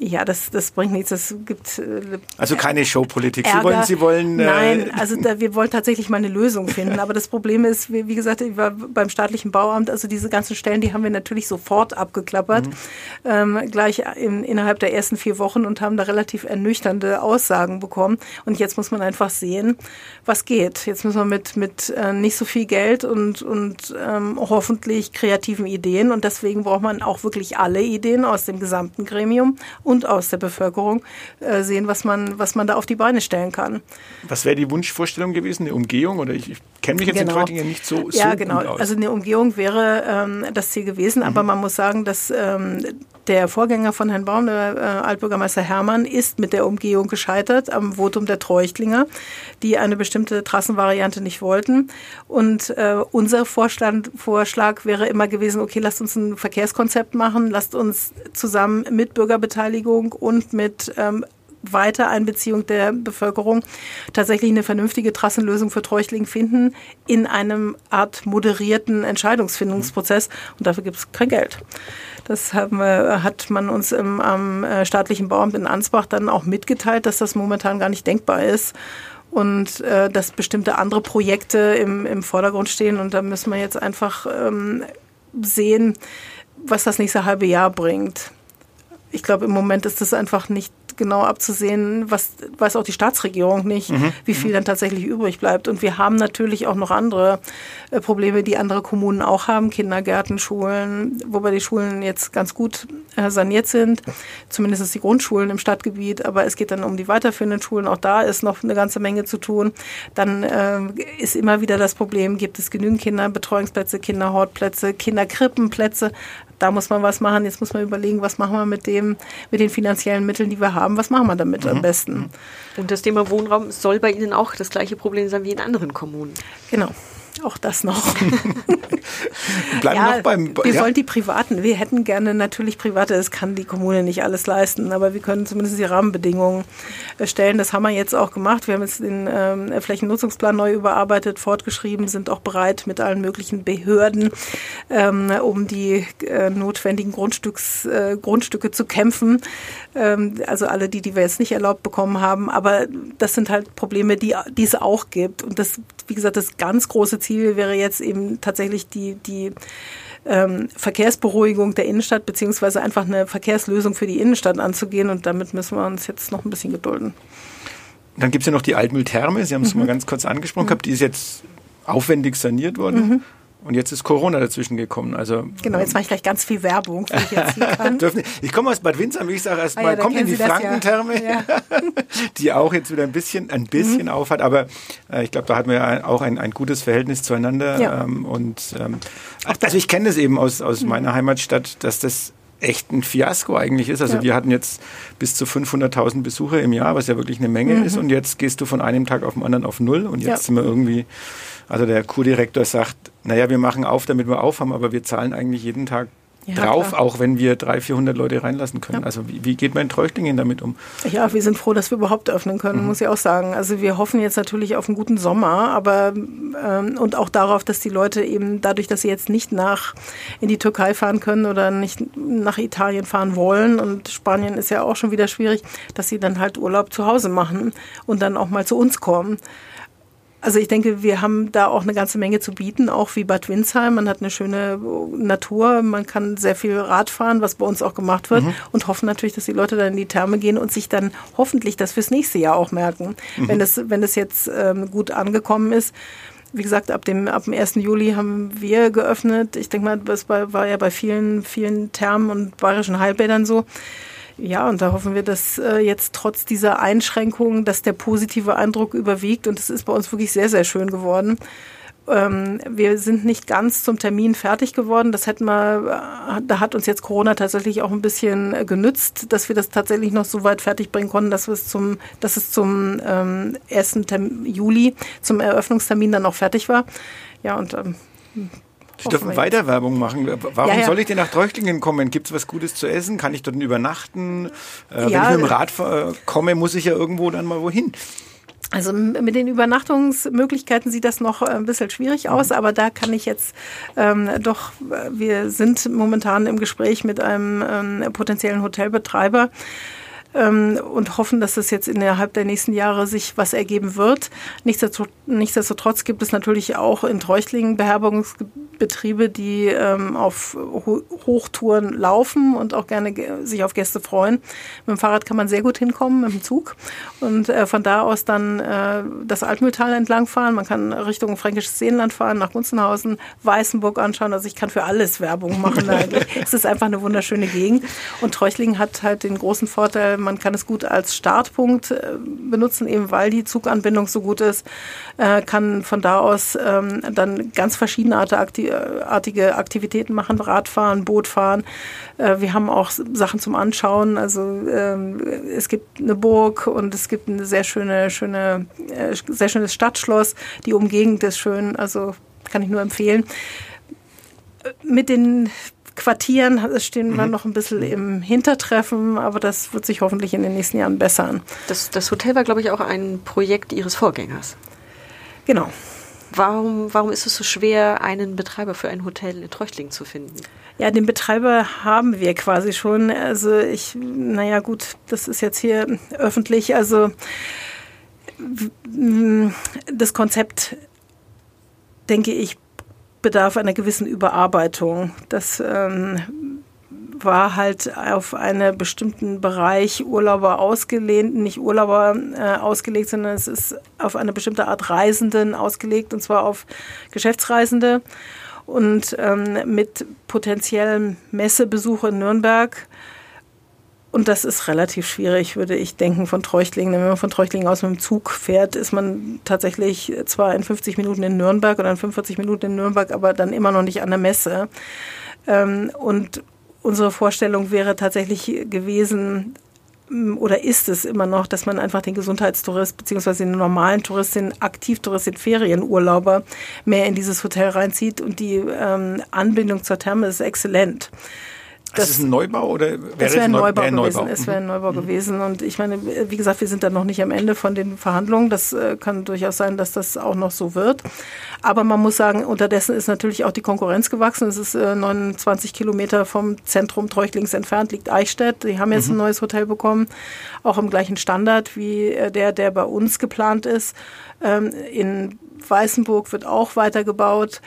[SPEAKER 4] ja, das, das bringt nichts. Das gibt.
[SPEAKER 2] Äh, also keine Showpolitik. Sie wollen, Sie wollen.
[SPEAKER 4] Äh Nein, *laughs* also da, wir wollen tatsächlich mal eine Lösung finden. Aber das Problem ist, wie, wie gesagt, ich war beim staatlichen Bauamt, also diese ganzen Stellen, die haben wir natürlich sofort abgeklappert, mhm. ähm, gleich in, innerhalb der ersten vier Wochen und haben da relativ ernüchternde Aussagen bekommen. Und jetzt muss man einfach sehen, was geht. Jetzt müssen wir mit, mit äh, nicht so viel Geld und, und ähm, hoffentlich kreativen Ideen und deswegen braucht man auch wirklich alle Ideen aus dem gesamten Gremium und aus der Bevölkerung äh, sehen, was man, was man da auf die Beine stellen kann.
[SPEAKER 2] Was wäre die Wunschvorstellung gewesen? Eine Umgehung? Oder ich, ich kenne mich jetzt genau. in Treutingen nicht so,
[SPEAKER 4] so Ja, genau. Also eine Umgehung wäre ähm, das Ziel gewesen, mhm. aber man muss sagen, dass ähm, der Vorgänger von Herrn Baum, der äh, Altbürgermeister Hermann, ist mit der Umgehung gescheitert am Votum der Treuchtlinger, die eine bestimmte Trassenvariante nicht wollten. Und äh, unser Vorschlag, Vorschlag wäre immer gewesen, okay, lasst uns ein Verkehrskonzept machen, lasst uns zusammen mit Bürgerbeteiligung und mit ähm, Weitereinbeziehung der Bevölkerung tatsächlich eine vernünftige Trassenlösung für Treuchtling finden in einem Art moderierten Entscheidungsfindungsprozess. Und dafür gibt es kein Geld. Das haben, hat man uns im, am äh, staatlichen Bauamt in Ansbach dann auch mitgeteilt, dass das momentan gar nicht denkbar ist und äh, dass bestimmte andere Projekte im, im Vordergrund stehen. Und da müssen wir jetzt einfach ähm, sehen, was das nächste halbe Jahr bringt. Ich glaube, im Moment ist das einfach nicht genau abzusehen, was weiß auch die Staatsregierung nicht, mhm. wie viel dann tatsächlich übrig bleibt. Und wir haben natürlich auch noch andere äh, Probleme, die andere Kommunen auch haben, Kindergärten, Schulen, wobei die Schulen jetzt ganz gut äh, saniert sind, zumindest die Grundschulen im Stadtgebiet, aber es geht dann um die weiterführenden Schulen, auch da ist noch eine ganze Menge zu tun. Dann äh, ist immer wieder das Problem, gibt es genügend Kinderbetreuungsplätze, Kinderhortplätze, Kinderkrippenplätze, da muss man was machen. Jetzt muss man überlegen, was machen wir mit dem, mit den finanziellen Mitteln, die wir haben. Was machen wir damit mhm. am besten?
[SPEAKER 3] Und das Thema Wohnraum soll bei Ihnen auch das gleiche Problem sein wie in anderen Kommunen.
[SPEAKER 4] Genau. Auch das noch. *laughs*
[SPEAKER 2] Bleiben ja, noch beim.
[SPEAKER 4] Wir ja. wollen die Privaten. Wir hätten gerne natürlich Private. Das kann die Kommune nicht alles leisten, aber wir können zumindest die Rahmenbedingungen stellen. Das haben wir jetzt auch gemacht. Wir haben jetzt den ähm, Flächennutzungsplan neu überarbeitet, fortgeschrieben, sind auch bereit mit allen möglichen Behörden, ähm, um die äh, notwendigen Grundstücks, äh, Grundstücke zu kämpfen. Ähm, also alle die, die wir jetzt nicht erlaubt bekommen haben. Aber das sind halt Probleme, die, die es auch gibt. Und das, wie gesagt, das ganz große Ziel wäre jetzt eben tatsächlich die, die ähm, Verkehrsberuhigung der Innenstadt, beziehungsweise einfach eine Verkehrslösung für die Innenstadt anzugehen. Und damit müssen wir uns jetzt noch ein bisschen gedulden.
[SPEAKER 2] Dann gibt es ja noch die Altmühltherme, Sie haben es mhm. mal ganz kurz angesprochen mhm. gehabt, die ist jetzt aufwendig saniert worden. Mhm. Und jetzt ist Corona dazwischen gekommen. Also,
[SPEAKER 4] genau, jetzt mache ich gleich ganz viel Werbung, wie ich jetzt hier *laughs* kann.
[SPEAKER 2] ich komme aus Bad Windsheim, wie ich sage erstmal, ah, ja, kommt in die Frankentherme, ja. *laughs* die auch jetzt wieder ein bisschen, ein bisschen mhm. aufhat. Aber äh, ich glaube, da hatten wir auch ein, ein gutes Verhältnis zueinander. Ja. Ähm, und ähm, also ich kenne das eben aus, aus mhm. meiner Heimatstadt, dass das echt ein Fiasko eigentlich ist. Also ja. wir hatten jetzt bis zu 500.000 Besucher im Jahr, was ja wirklich eine Menge mhm. ist. Und jetzt gehst du von einem Tag auf den anderen auf Null. Und jetzt ja. sind wir irgendwie, also der Kurdirektor sagt, naja, wir machen auf, damit wir aufhaben, aber wir zahlen eigentlich jeden Tag ja, drauf, klar. auch wenn wir 300, 400 Leute reinlassen können. Ja. Also wie, wie, geht man in Treuchtlingen damit um?
[SPEAKER 4] Ja, wir sind froh, dass wir überhaupt öffnen können, mhm. muss ich auch sagen. Also wir hoffen jetzt natürlich auf einen guten Sommer, aber ähm, und auch darauf, dass die Leute eben dadurch, dass sie jetzt nicht nach in die Türkei fahren können oder nicht nach Italien fahren wollen und Spanien ist ja auch schon wieder schwierig, dass sie dann halt Urlaub zu Hause machen und dann auch mal zu uns kommen. Also ich denke, wir haben da auch eine ganze Menge zu bieten, auch wie Bad Windsheim. Man hat eine schöne Natur, man kann sehr viel Rad fahren, was bei uns auch gemacht wird mhm. und hoffen natürlich, dass die Leute dann in die Therme gehen und sich dann hoffentlich das fürs nächste Jahr auch merken, mhm. wenn es wenn es jetzt ähm, gut angekommen ist. Wie gesagt, ab dem, ab dem 1. Juli haben wir geöffnet. Ich denke mal, das war, war ja bei vielen, vielen Thermen und bayerischen Heilbädern so. Ja, und da hoffen wir, dass äh, jetzt trotz dieser Einschränkungen, dass der positive Eindruck überwiegt. Und es ist bei uns wirklich sehr, sehr schön geworden. Ähm, wir sind nicht ganz zum Termin fertig geworden. Das hätten wir, äh, da hat uns jetzt Corona tatsächlich auch ein bisschen äh, genützt, dass wir das tatsächlich noch so weit fertig bringen konnten, dass wir es zum, dass es zum ähm, 1. Juli, zum Eröffnungstermin dann auch fertig war. Ja, und ähm,
[SPEAKER 2] Sie dürfen weiter Werbung machen. Warum ja, ja. soll ich denn nach Treuchtlingen kommen? Gibt es was Gutes zu essen? Kann ich dort übernachten? Äh, ja, wenn ich mit dem Rad komme, muss ich ja irgendwo dann mal wohin.
[SPEAKER 4] Also mit den Übernachtungsmöglichkeiten sieht das noch ein bisschen schwierig mhm. aus, aber da kann ich jetzt ähm, doch, wir sind momentan im Gespräch mit einem ähm, potenziellen Hotelbetreiber ähm, und hoffen, dass das jetzt innerhalb der nächsten Jahre sich was ergeben wird. Nichtsdestotrotz, gibt es natürlich auch in Treuchtlingen Beherbergungsbetriebe, die ähm, auf Ho Hochtouren laufen und auch gerne sich auf Gäste freuen. Mit dem Fahrrad kann man sehr gut hinkommen, mit dem Zug. Und äh, von da aus dann äh, das Altmühltal entlangfahren. Man kann Richtung Fränkisches Seenland fahren, nach Gunzenhausen, Weißenburg anschauen. Also ich kann für alles Werbung machen. *laughs* es ist einfach eine wunderschöne Gegend. Und Treuchtlingen hat halt den großen Vorteil, man kann es gut als Startpunkt äh, benutzen, eben weil die Zuganbindung so gut ist, äh, kann von da aus ähm, dann ganz verschiedenartige Aktivitäten machen, Radfahren, Bootfahren. Äh, wir haben auch Sachen zum Anschauen. Also ähm, es gibt eine Burg und es gibt eine sehr schöne, schöne, sehr schönes Stadtschloss. Die Umgegend ist schön, also kann ich nur empfehlen. Mit den Quartieren stehen wir mhm. noch ein bisschen im Hintertreffen, aber das wird sich hoffentlich in den nächsten Jahren bessern.
[SPEAKER 3] Das, das Hotel war, glaube ich, auch ein Projekt Ihres Vorgängers.
[SPEAKER 4] Genau.
[SPEAKER 3] Warum, warum ist es so schwer, einen Betreiber für ein Hotel in Treuchtlingen zu finden?
[SPEAKER 4] Ja, den Betreiber haben wir quasi schon. Also ich, naja gut, das ist jetzt hier öffentlich. Also das Konzept, denke ich, bedarf einer gewissen Überarbeitung. Das ähm, war halt auf einen bestimmten Bereich Urlauber ausgelehnt, nicht Urlauber äh, ausgelegt, sondern es ist auf eine bestimmte Art Reisenden ausgelegt, und zwar auf Geschäftsreisende. Und ähm, mit potenziellem Messebesuch in Nürnberg und das ist relativ schwierig, würde ich denken, von Treuchtlingen. Wenn man von Treuchtlingen aus mit dem Zug fährt, ist man tatsächlich zwar in 50 Minuten in Nürnberg oder in 45 Minuten in Nürnberg, aber dann immer noch nicht an der Messe. Ähm, und unsere Vorstellung wäre tatsächlich gewesen, oder ist es immer noch, dass man einfach den Gesundheitstourist beziehungsweise den normalen Tourist, den Aktivtourist, den Ferienurlauber mehr in dieses Hotel reinzieht und die ähm, Anbindung zur Therme ist exzellent.
[SPEAKER 2] Das, ist ein Neubau oder wäre
[SPEAKER 4] es wäre ein Neubau, gewesen. Neubau? Es wäre ein mhm. Neubau mhm. gewesen. Und ich meine, wie gesagt, wir sind da noch nicht am Ende von den Verhandlungen. Das äh, kann durchaus sein, dass das auch noch so wird. Aber man muss sagen, unterdessen ist natürlich auch die Konkurrenz gewachsen. Es ist 29 äh, Kilometer vom Zentrum Treuchtlings entfernt, liegt Eichstätt. Die haben jetzt mhm. ein neues Hotel bekommen, auch im gleichen Standard wie äh, der, der bei uns geplant ist. Ähm, in Weißenburg wird auch weitergebaut.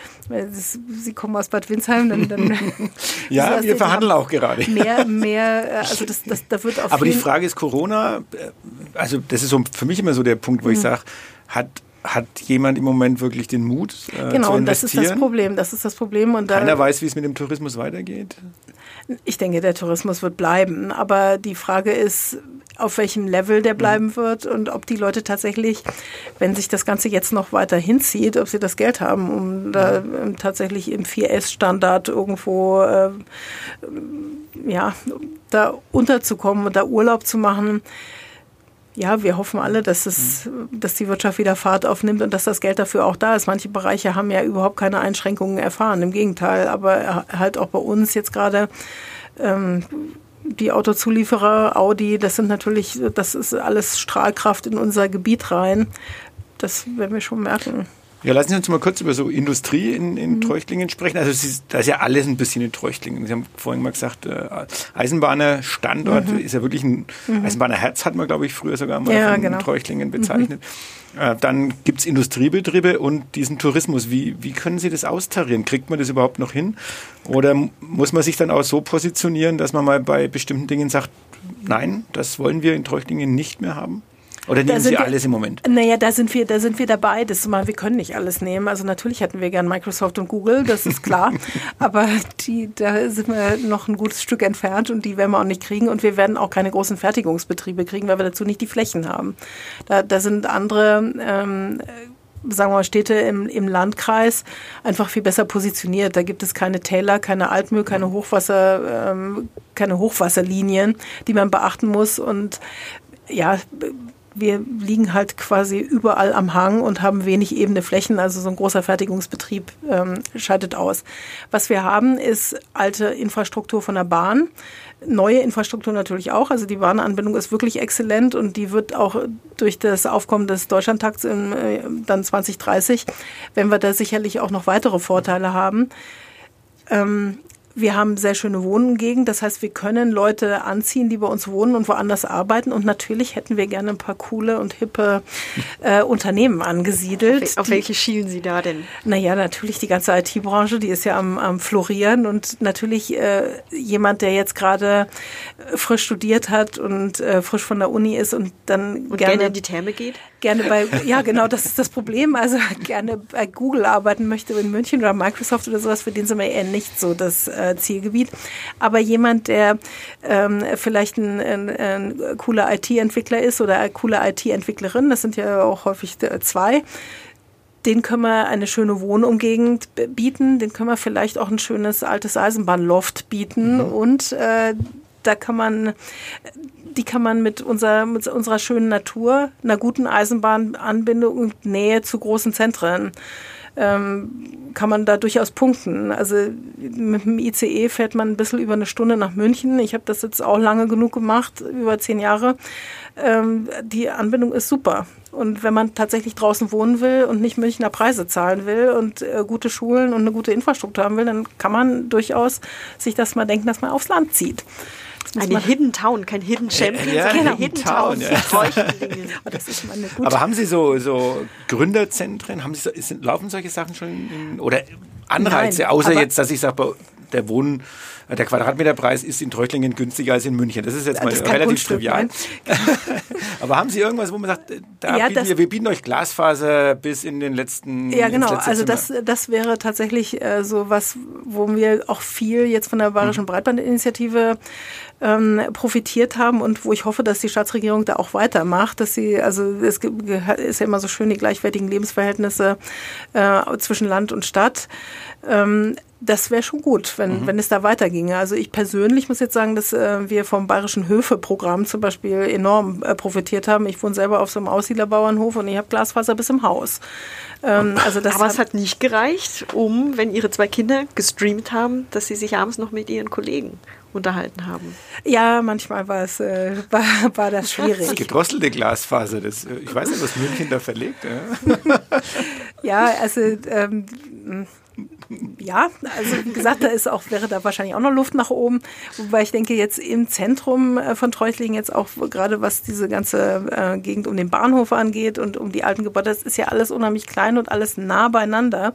[SPEAKER 4] Sie kommen aus Bad Windsheim, dann, dann *laughs* *laughs*
[SPEAKER 2] ja, wir verhandeln auch gerade.
[SPEAKER 4] Mehr, *laughs* mehr, also das, das, da wird auf
[SPEAKER 2] Aber die Frage ist Corona, äh, also das ist so für mich immer so der Punkt, wo mhm. ich sage, hat hat jemand im Moment wirklich den Mut
[SPEAKER 4] äh, genau, zu investieren? Genau, das ist das Problem. Das ist das Problem. Und
[SPEAKER 2] Keiner weiß, wie es mit dem Tourismus weitergeht.
[SPEAKER 4] Ich denke, der Tourismus wird bleiben. Aber die Frage ist, auf welchem Level der bleiben mhm. wird und ob die Leute tatsächlich, wenn sich das Ganze jetzt noch weiter hinzieht, ob sie das Geld haben, um da ähm, tatsächlich im 4S-Standard irgendwo äh, ja, da unterzukommen und da Urlaub zu machen. Ja, wir hoffen alle, dass es, dass die Wirtschaft wieder Fahrt aufnimmt und dass das Geld dafür auch da ist. Manche Bereiche haben ja überhaupt keine Einschränkungen erfahren, im Gegenteil, aber halt auch bei uns jetzt gerade ähm, die Autozulieferer, Audi, das sind natürlich, das ist alles Strahlkraft in unser Gebiet rein. Das werden wir schon merken.
[SPEAKER 2] Ja, lassen Sie uns mal kurz über so Industrie in, in mhm. Treuchtlingen sprechen. Also ist, da ist ja alles ein bisschen in Treuchtlingen. Sie haben vorhin mal gesagt, äh, Eisenbahner Standort mhm. ist ja wirklich ein mhm. Eisenbahner Herz, hat man, glaube ich, früher sogar mal ja, genau. Treuchtlingen mhm. bezeichnet. Äh, dann gibt's Industriebetriebe und diesen Tourismus. Wie, wie können Sie das austarieren? Kriegt man das überhaupt noch hin? Oder muss man sich dann auch so positionieren, dass man mal bei bestimmten Dingen sagt, nein, das wollen wir in Treuchtlingen nicht mehr haben? Oder nehmen Sie wir, alles im Moment?
[SPEAKER 4] Naja, da sind wir, da sind wir dabei. Das mal, wir können nicht alles nehmen. Also natürlich hätten wir gern Microsoft und Google, das ist klar. *laughs* Aber die, da sind wir noch ein gutes Stück entfernt und die werden wir auch nicht kriegen. Und wir werden auch keine großen Fertigungsbetriebe kriegen, weil wir dazu nicht die Flächen haben. Da, da sind andere ähm, sagen wir mal, Städte im, im Landkreis einfach viel besser positioniert. Da gibt es keine Täler, keine Altmühl, keine Hochwasser, ähm, keine Hochwasserlinien, die man beachten muss. Und ja, wir liegen halt quasi überall am Hang und haben wenig ebene Flächen. Also so ein großer Fertigungsbetrieb ähm, scheidet aus. Was wir haben, ist alte Infrastruktur von der Bahn. Neue Infrastruktur natürlich auch. Also die Bahnanbindung ist wirklich exzellent und die wird auch durch das Aufkommen des Deutschlandtakts im, äh, dann 2030, wenn wir da sicherlich auch noch weitere Vorteile haben. Ähm, wir haben sehr schöne Wohngegend, das heißt, wir können Leute anziehen, die bei uns wohnen und woanders arbeiten. Und natürlich hätten wir gerne ein paar coole und hippe äh, Unternehmen angesiedelt.
[SPEAKER 3] Auf, auf die, welche schielen Sie da denn?
[SPEAKER 4] Naja, natürlich die ganze IT-Branche, die ist ja am, am Florieren. Und natürlich äh, jemand, der jetzt gerade frisch studiert hat und äh, frisch von der Uni ist und dann
[SPEAKER 3] und gerne, gerne in die Therme geht?
[SPEAKER 4] Gerne bei, *laughs* ja genau, das ist das Problem. Also *laughs* gerne bei Google arbeiten möchte in München oder Microsoft oder sowas, für den sind wir eher nicht so das äh, Zielgebiet. Aber jemand, der ähm, vielleicht ein, ein, ein cooler IT-Entwickler ist oder eine coole IT-Entwicklerin, das sind ja auch häufig zwei, den können wir eine schöne Wohnumgegend bieten, den können wir vielleicht auch ein schönes altes Eisenbahnloft bieten mhm. und äh, da kann man die kann man mit, unserer mit unserer schönen Natur, einer guten Eisenbahnanbindung und Nähe zu großen Zentren ähm, kann man da durchaus punkten. Also mit dem ICE fährt man ein bisschen über eine Stunde nach München. Ich habe das jetzt auch lange genug gemacht, über zehn Jahre. Ähm, die Anbindung ist super. Und wenn man tatsächlich draußen wohnen will und nicht Münchner Preise zahlen will und äh, gute Schulen und eine gute Infrastruktur haben will, dann kann man durchaus sich das mal denken, dass man aufs Land zieht.
[SPEAKER 3] Eine Hidden Town, kein Hidden Champion, ja, sondern Hidden, Hidden Town. Town
[SPEAKER 2] ja. *laughs* Aber haben Sie so, so Gründerzentren? Haben Sie laufen solche Sachen schon in, oder Anreize, Nein, außer jetzt, dass ich sage, der Wohnen der Quadratmeterpreis ist in Treuchtlingen günstiger als in München. Das ist jetzt mal relativ trivial. *laughs* Aber haben Sie irgendwas, wo man sagt, da ja, bieten wir, wir, bieten euch Glasfaser bis in den letzten
[SPEAKER 4] Ja, genau. Also das, das wäre tatsächlich äh, so was, wo wir auch viel jetzt von der Bayerischen mhm. Breitbandinitiative ähm, profitiert haben und wo ich hoffe, dass die Staatsregierung da auch weitermacht, dass sie, also es ist ja immer so schön, die gleichwertigen Lebensverhältnisse äh, zwischen Land und Stadt. Ähm, das wäre schon gut, wenn, mhm. wenn es da weiterginge. Also ich persönlich muss jetzt sagen, dass äh, wir vom Bayerischen Höfe-Programm zum Beispiel enorm äh, profitiert haben. Ich wohne selber auf so einem Aussiedlerbauernhof und ich habe Glasfaser bis im Haus.
[SPEAKER 3] Ähm, also das Aber *laughs* es hat nicht gereicht, um, wenn Ihre zwei Kinder gestreamt haben, dass Sie sich abends noch mit Ihren Kollegen unterhalten haben.
[SPEAKER 4] Ja, manchmal war es äh, war, war das schwierig. Das
[SPEAKER 2] gedrosselte Glasfaser, das, äh, ich weiß nicht, was München da verlegt. Ja, *laughs*
[SPEAKER 4] ja also ähm, ja, also wie gesagt, da ist auch, wäre da wahrscheinlich auch noch Luft nach oben. Wobei ich denke, jetzt im Zentrum äh, von Treuchtlingen, jetzt auch gerade was diese ganze äh, Gegend um den Bahnhof angeht und um die alten Gebäude, das ist ja alles unheimlich klein und alles nah beieinander.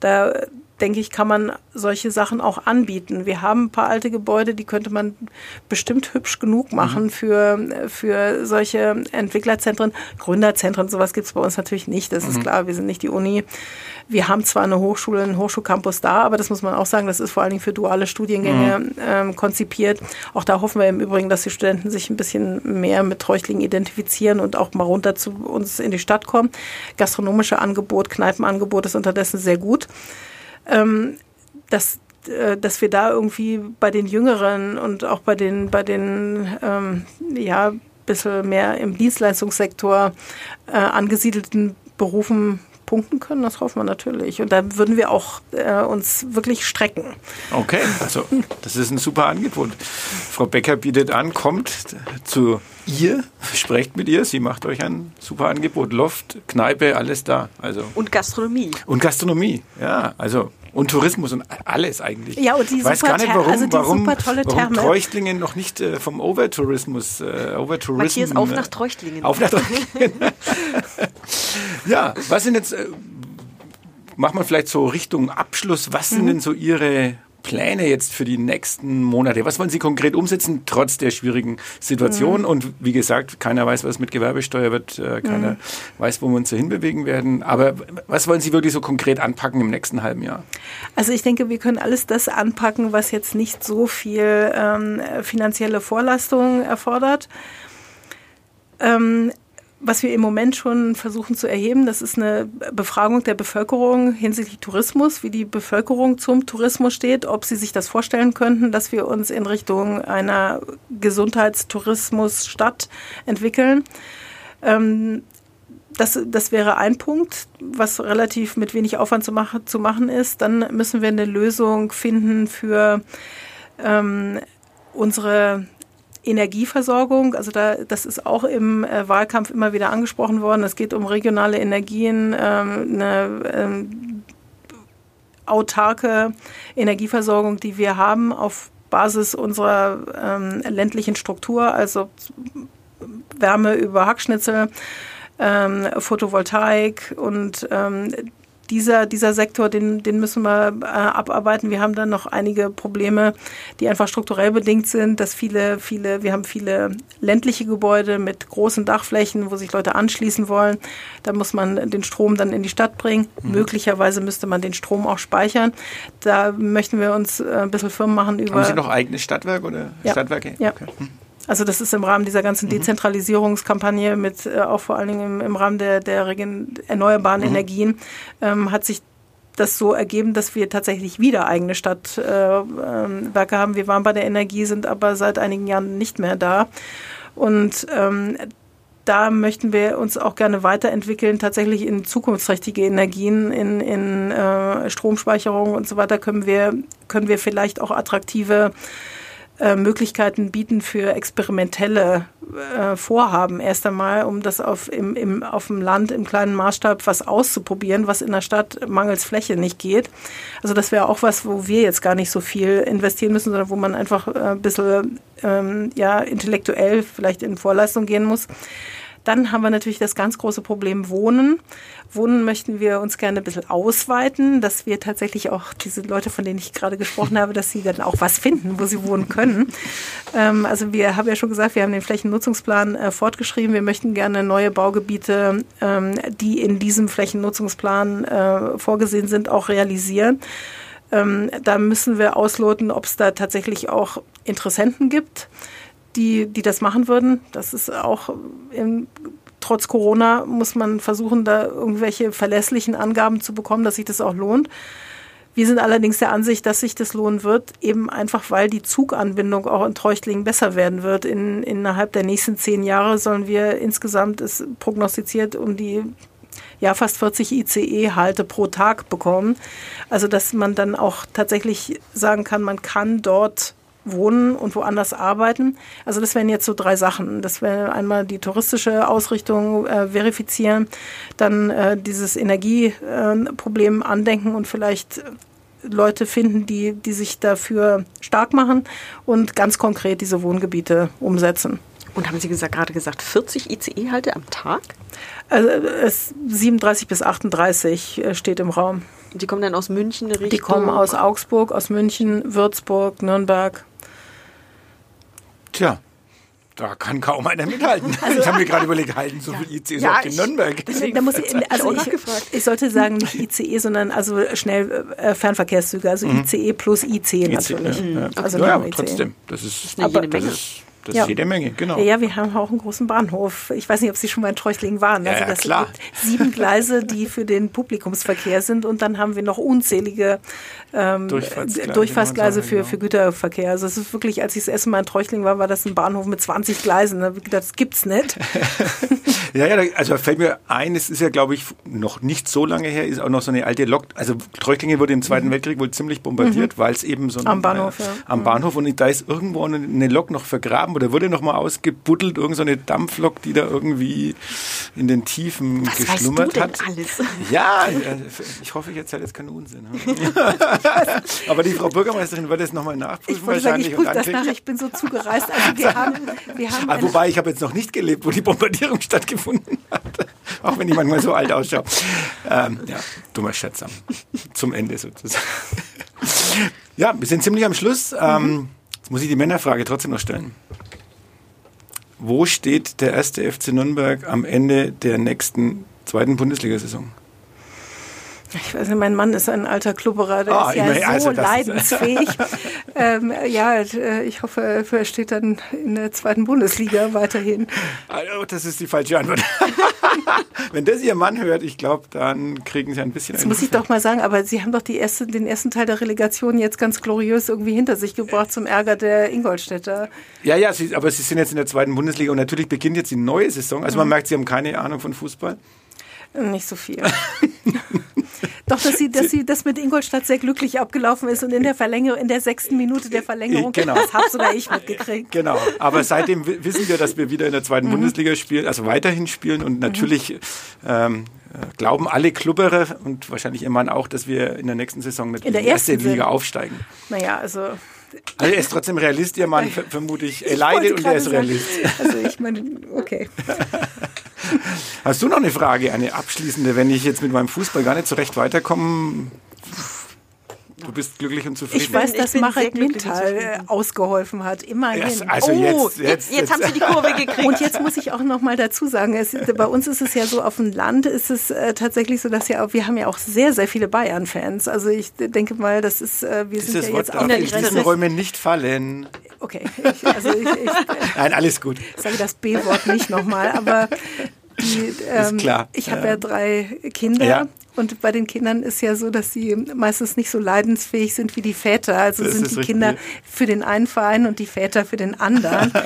[SPEAKER 4] Da denke ich, kann man solche Sachen auch anbieten. Wir haben ein paar alte Gebäude, die könnte man bestimmt hübsch genug machen mhm. für, für solche Entwicklerzentren. Gründerzentren, sowas gibt es bei uns natürlich nicht, das mhm. ist klar, wir sind nicht die Uni. Wir haben zwar eine Hochschule, einen Hochschulcampus da, aber das muss man auch sagen, das ist vor allen Dingen für duale Studiengänge mhm. ähm, konzipiert. Auch da hoffen wir im Übrigen, dass die Studenten sich ein bisschen mehr mit Treuchtlingen identifizieren und auch mal runter zu uns in die Stadt kommen. Gastronomische Angebot, Kneipenangebot ist unterdessen sehr gut. Ähm, dass äh, dass wir da irgendwie bei den Jüngeren und auch bei den, bei den ähm, ja, bisschen mehr im Dienstleistungssektor äh, angesiedelten Berufen punkten können, das hoffen wir natürlich. Und da würden wir auch äh, uns wirklich strecken.
[SPEAKER 2] Okay, also das ist ein super Angebot. Frau Becker bietet an, kommt zu ihr, sprecht mit ihr, sie macht euch ein super Angebot. Loft, Kneipe, alles da. Also.
[SPEAKER 3] Und Gastronomie.
[SPEAKER 2] Und Gastronomie, ja. Also und Tourismus und alles eigentlich.
[SPEAKER 4] Ja, und die
[SPEAKER 2] weiß gar nicht, warum,
[SPEAKER 4] also
[SPEAKER 2] warum,
[SPEAKER 4] super tolle
[SPEAKER 2] warum Treuchtlingen noch nicht äh, vom Overtourismus, äh, Overtourism.
[SPEAKER 3] Matthias, auf nach Treuchtlingen.
[SPEAKER 2] Auf nach Treuchtlingen. *laughs* ja, was sind jetzt, äh, machen wir vielleicht so Richtung Abschluss, was sind mhm. denn so Ihre Pläne jetzt für die nächsten Monate? Was wollen Sie konkret umsetzen, trotz der schwierigen Situation? Mhm. Und wie gesagt, keiner weiß, was mit Gewerbesteuer wird, äh, keiner mhm. weiß, wo wir uns so hinbewegen werden. Aber was wollen Sie wirklich so konkret anpacken im nächsten halben Jahr?
[SPEAKER 4] Also ich denke, wir können alles das anpacken, was jetzt nicht so viel ähm, finanzielle Vorlastung erfordert. Ähm, was wir im Moment schon versuchen zu erheben, das ist eine Befragung der Bevölkerung hinsichtlich Tourismus, wie die Bevölkerung zum Tourismus steht, ob sie sich das vorstellen könnten, dass wir uns in Richtung einer Gesundheitstourismusstadt entwickeln. Ähm, das, das wäre ein Punkt, was relativ mit wenig Aufwand zu, machen, zu machen ist. Dann müssen wir eine Lösung finden für ähm, unsere Energieversorgung, also da, das ist auch im äh, Wahlkampf immer wieder angesprochen worden. Es geht um regionale Energien, ähm, eine ähm, autarke Energieversorgung, die wir haben auf Basis unserer ähm, ländlichen Struktur, also Wärme über Hackschnitzel, ähm, Photovoltaik und ähm, dieser, dieser Sektor, den, den müssen wir äh, abarbeiten. Wir haben dann noch einige Probleme, die einfach strukturell bedingt sind, dass viele, viele, wir haben viele ländliche Gebäude mit großen Dachflächen, wo sich Leute anschließen wollen. Da muss man den Strom dann in die Stadt bringen. Mhm. Möglicherweise müsste man den Strom auch speichern. Da möchten wir uns äh, ein bisschen Firmen machen über.
[SPEAKER 2] Haben Sie noch eigene Stadtwerke oder
[SPEAKER 4] ja.
[SPEAKER 2] Stadtwerke?
[SPEAKER 4] Ja. Okay. Hm. Also das ist im Rahmen dieser ganzen mhm. Dezentralisierungskampagne mit äh, auch vor allen Dingen im, im Rahmen der, der erneuerbaren mhm. Energien ähm, hat sich das so ergeben, dass wir tatsächlich wieder eigene Stadtwerke äh, haben. Wir waren bei der Energie, sind aber seit einigen Jahren nicht mehr da. Und ähm, da möchten wir uns auch gerne weiterentwickeln, tatsächlich in zukunftsträchtige Energien, in, in äh, Stromspeicherung und so weiter können wir, können wir vielleicht auch attraktive äh, Möglichkeiten bieten für experimentelle äh, Vorhaben. Erst einmal, um das auf, im, im, auf dem Land im kleinen Maßstab was auszuprobieren, was in der Stadt mangels Fläche nicht geht. Also das wäre auch was, wo wir jetzt gar nicht so viel investieren müssen, sondern wo man einfach äh, ein bisschen ähm, ja, intellektuell vielleicht in Vorleistung gehen muss. Dann haben wir natürlich das ganz große Problem Wohnen. Wohnen möchten wir uns gerne ein bisschen ausweiten, dass wir tatsächlich auch diese Leute, von denen ich gerade gesprochen habe, dass sie dann auch was finden, wo sie wohnen können. Ähm, also wir haben ja schon gesagt, wir haben den Flächennutzungsplan äh, fortgeschrieben. Wir möchten gerne neue Baugebiete, ähm, die in diesem Flächennutzungsplan äh, vorgesehen sind, auch realisieren. Ähm, da müssen wir ausloten, ob es da tatsächlich auch Interessenten gibt die, die das machen würden. Das ist auch im, trotz Corona muss man versuchen, da irgendwelche verlässlichen Angaben zu bekommen, dass sich das auch lohnt. Wir sind allerdings der Ansicht, dass sich das lohnen wird, eben einfach weil die Zuganbindung auch in Treuchtlingen besser werden wird. In, innerhalb der nächsten zehn Jahre sollen wir insgesamt, ist prognostiziert, um die ja fast 40 ICE-Halte pro Tag bekommen. Also dass man dann auch tatsächlich sagen kann, man kann dort wohnen und woanders arbeiten. Also das wären jetzt so drei Sachen. Das wäre einmal die touristische Ausrichtung äh, verifizieren, dann äh, dieses Energieproblem äh, andenken und vielleicht Leute finden, die, die sich dafür stark machen und ganz konkret diese Wohngebiete umsetzen.
[SPEAKER 3] Und haben Sie gesagt, gerade gesagt, 40 ICE-Halte am Tag?
[SPEAKER 4] Also es 37 bis 38 äh, steht im Raum.
[SPEAKER 3] Die kommen dann aus München Richtung?
[SPEAKER 4] Die kommen aus Augsburg, aus München, Würzburg, Nürnberg.
[SPEAKER 2] Tja, da kann kaum einer mithalten. *laughs* Also, ich habe mir gerade überlegt, halten so ja. viele ICEs ja, auch in Nürnberg?
[SPEAKER 4] Deswegen, da muss ich, *laughs* also ich, ich, sollte sagen, nicht ICE, sondern also schnell äh, Fernverkehrszüge, also mhm. ICE plus IC e, natürlich.
[SPEAKER 2] IC, ja, ja. Also ja, aber trotzdem, das ist,
[SPEAKER 3] das ist, eine das ist
[SPEAKER 2] das ja. ist jede Menge, genau.
[SPEAKER 4] Ja, wir haben auch einen großen Bahnhof. Ich weiß nicht, ob Sie schon mal in Treuchtlingen waren.
[SPEAKER 2] Also ja,
[SPEAKER 4] das
[SPEAKER 2] klar.
[SPEAKER 4] gibt sieben Gleise, die für den Publikumsverkehr sind und dann haben wir noch unzählige ähm, Durchfahrtsgleise, Durchfahrtsgleise für, für Güterverkehr. Also es ist wirklich, als ich das erste Mal in Treuchtlingen war, war das ein Bahnhof mit 20 Gleisen. Da gedacht, das gibt's nicht. *laughs*
[SPEAKER 2] ja, ja, also fällt mir ein, es ist ja, glaube ich, noch nicht so lange her, ist auch noch so eine alte Lok. Also Treuchtlingen wurde im Zweiten mhm. Weltkrieg wohl ziemlich bombardiert, mhm. weil es eben so ein,
[SPEAKER 4] am Bahnhof, äh, ja.
[SPEAKER 2] am Bahnhof und da ist irgendwo eine Lok noch vergraben oder wurde noch mal aus ausgebuddelt, irgendeine so Dampflok, die da irgendwie in den Tiefen
[SPEAKER 3] Was
[SPEAKER 2] geschlummert
[SPEAKER 3] weißt du
[SPEAKER 2] hat.
[SPEAKER 3] Alles? *laughs*
[SPEAKER 2] Ja, äh, ich hoffe, ich erzähle jetzt keinen Unsinn. *laughs* Aber die Frau Bürgermeisterin wird es nochmal nachprüfen.
[SPEAKER 4] Ich wollte sagen, ich das nach, ich bin so zugereist. Also wir haben, wir haben
[SPEAKER 2] ah, wobei, ich habe jetzt noch nicht gelebt, wo die Bombardierung *laughs* stattgefunden hat. Auch wenn ich manchmal so alt ausschaue. Ähm, ja, dummer Scherz zum Ende sozusagen. Ja, wir sind ziemlich am Schluss. Ähm, jetzt muss ich die Männerfrage trotzdem noch stellen. Wo steht der erste FC Nürnberg am Ende der nächsten zweiten Bundesliga-Saison?
[SPEAKER 4] Ich weiß nicht, mein Mann ist ein alter Klubberer, der ah, ist ja so also leidensfähig. *laughs* ähm, ja, äh, ich hoffe, er steht dann in der zweiten Bundesliga weiterhin.
[SPEAKER 2] Also, das ist die falsche Antwort. *laughs* Wenn das Ihr Mann hört, ich glaube, dann kriegen Sie ein bisschen.
[SPEAKER 4] Das muss ich doch mal sagen, aber Sie haben doch erste, den ersten Teil der Relegation jetzt ganz gloriös irgendwie hinter sich gebracht zum Ärger der Ingolstädter.
[SPEAKER 2] Ja, ja, Sie, aber Sie sind jetzt in der zweiten Bundesliga und natürlich beginnt jetzt die neue Saison. Also man mhm. merkt, Sie haben keine Ahnung von Fußball.
[SPEAKER 4] Nicht so viel. *laughs* Doch, dass sie, dass sie das mit Ingolstadt sehr glücklich abgelaufen ist und in der Verlängerung, in der sechsten Minute der Verlängerung,
[SPEAKER 2] Genau.
[SPEAKER 4] das habe sogar ich mitgekriegt.
[SPEAKER 2] Genau, aber seitdem wi- wissen wir, dass wir wieder in der zweiten
[SPEAKER 4] Mhm.
[SPEAKER 2] Bundesliga spielen, also weiterhin spielen und natürlich ähm, äh, glauben alle Klubberer und wahrscheinlich ihr Mann auch, dass wir in der nächsten Saison natürlich
[SPEAKER 4] In der
[SPEAKER 2] die erste
[SPEAKER 4] ersten
[SPEAKER 2] Liga aufsteigen.
[SPEAKER 4] Naja, also
[SPEAKER 2] Also er ist trotzdem Realist, ihr Mann, *laughs* ver- vermute ich. Er
[SPEAKER 4] ich
[SPEAKER 2] leidet und er ist Realist.
[SPEAKER 4] Also ich meine, okay. *laughs*
[SPEAKER 2] Hast du noch eine Frage, eine abschließende, wenn ich jetzt mit meinem Fußball gar nicht so recht weiterkomme? Du bist glücklich und zufrieden.
[SPEAKER 4] Ich weiß,
[SPEAKER 3] ich
[SPEAKER 4] dass Marek Mintal ausgeholfen hat, immerhin.
[SPEAKER 2] Ja, also
[SPEAKER 3] oh,
[SPEAKER 2] jetzt,
[SPEAKER 3] jetzt, jetzt, haben sie die Kurve gekriegt.
[SPEAKER 4] Und jetzt muss ich auch noch mal dazu sagen, es, bei uns ist es ja so, auf dem Land ist es äh, tatsächlich so, dass ja auch, wir haben ja auch sehr, sehr viele Bayern-Fans. Also ich denke mal, das ist, äh, wir sind
[SPEAKER 2] Dieses
[SPEAKER 4] ja
[SPEAKER 2] Wort
[SPEAKER 4] jetzt auch
[SPEAKER 2] in diesen Räumen nicht fallen.
[SPEAKER 4] Okay, ich, also ich, ich
[SPEAKER 2] Nein, alles gut.
[SPEAKER 4] sage das B-Wort nicht nochmal, aber *laughs* die, *laughs* ähm, ich habe
[SPEAKER 2] Ja.
[SPEAKER 4] ja drei Kinder.
[SPEAKER 2] Ja.
[SPEAKER 4] Und bei den Kindern ist ja so, dass sie meistens nicht so leidensfähig sind wie die Väter. Also
[SPEAKER 2] Das
[SPEAKER 4] sind die. Kinder für den einen Verein und die Väter für den anderen. *laughs*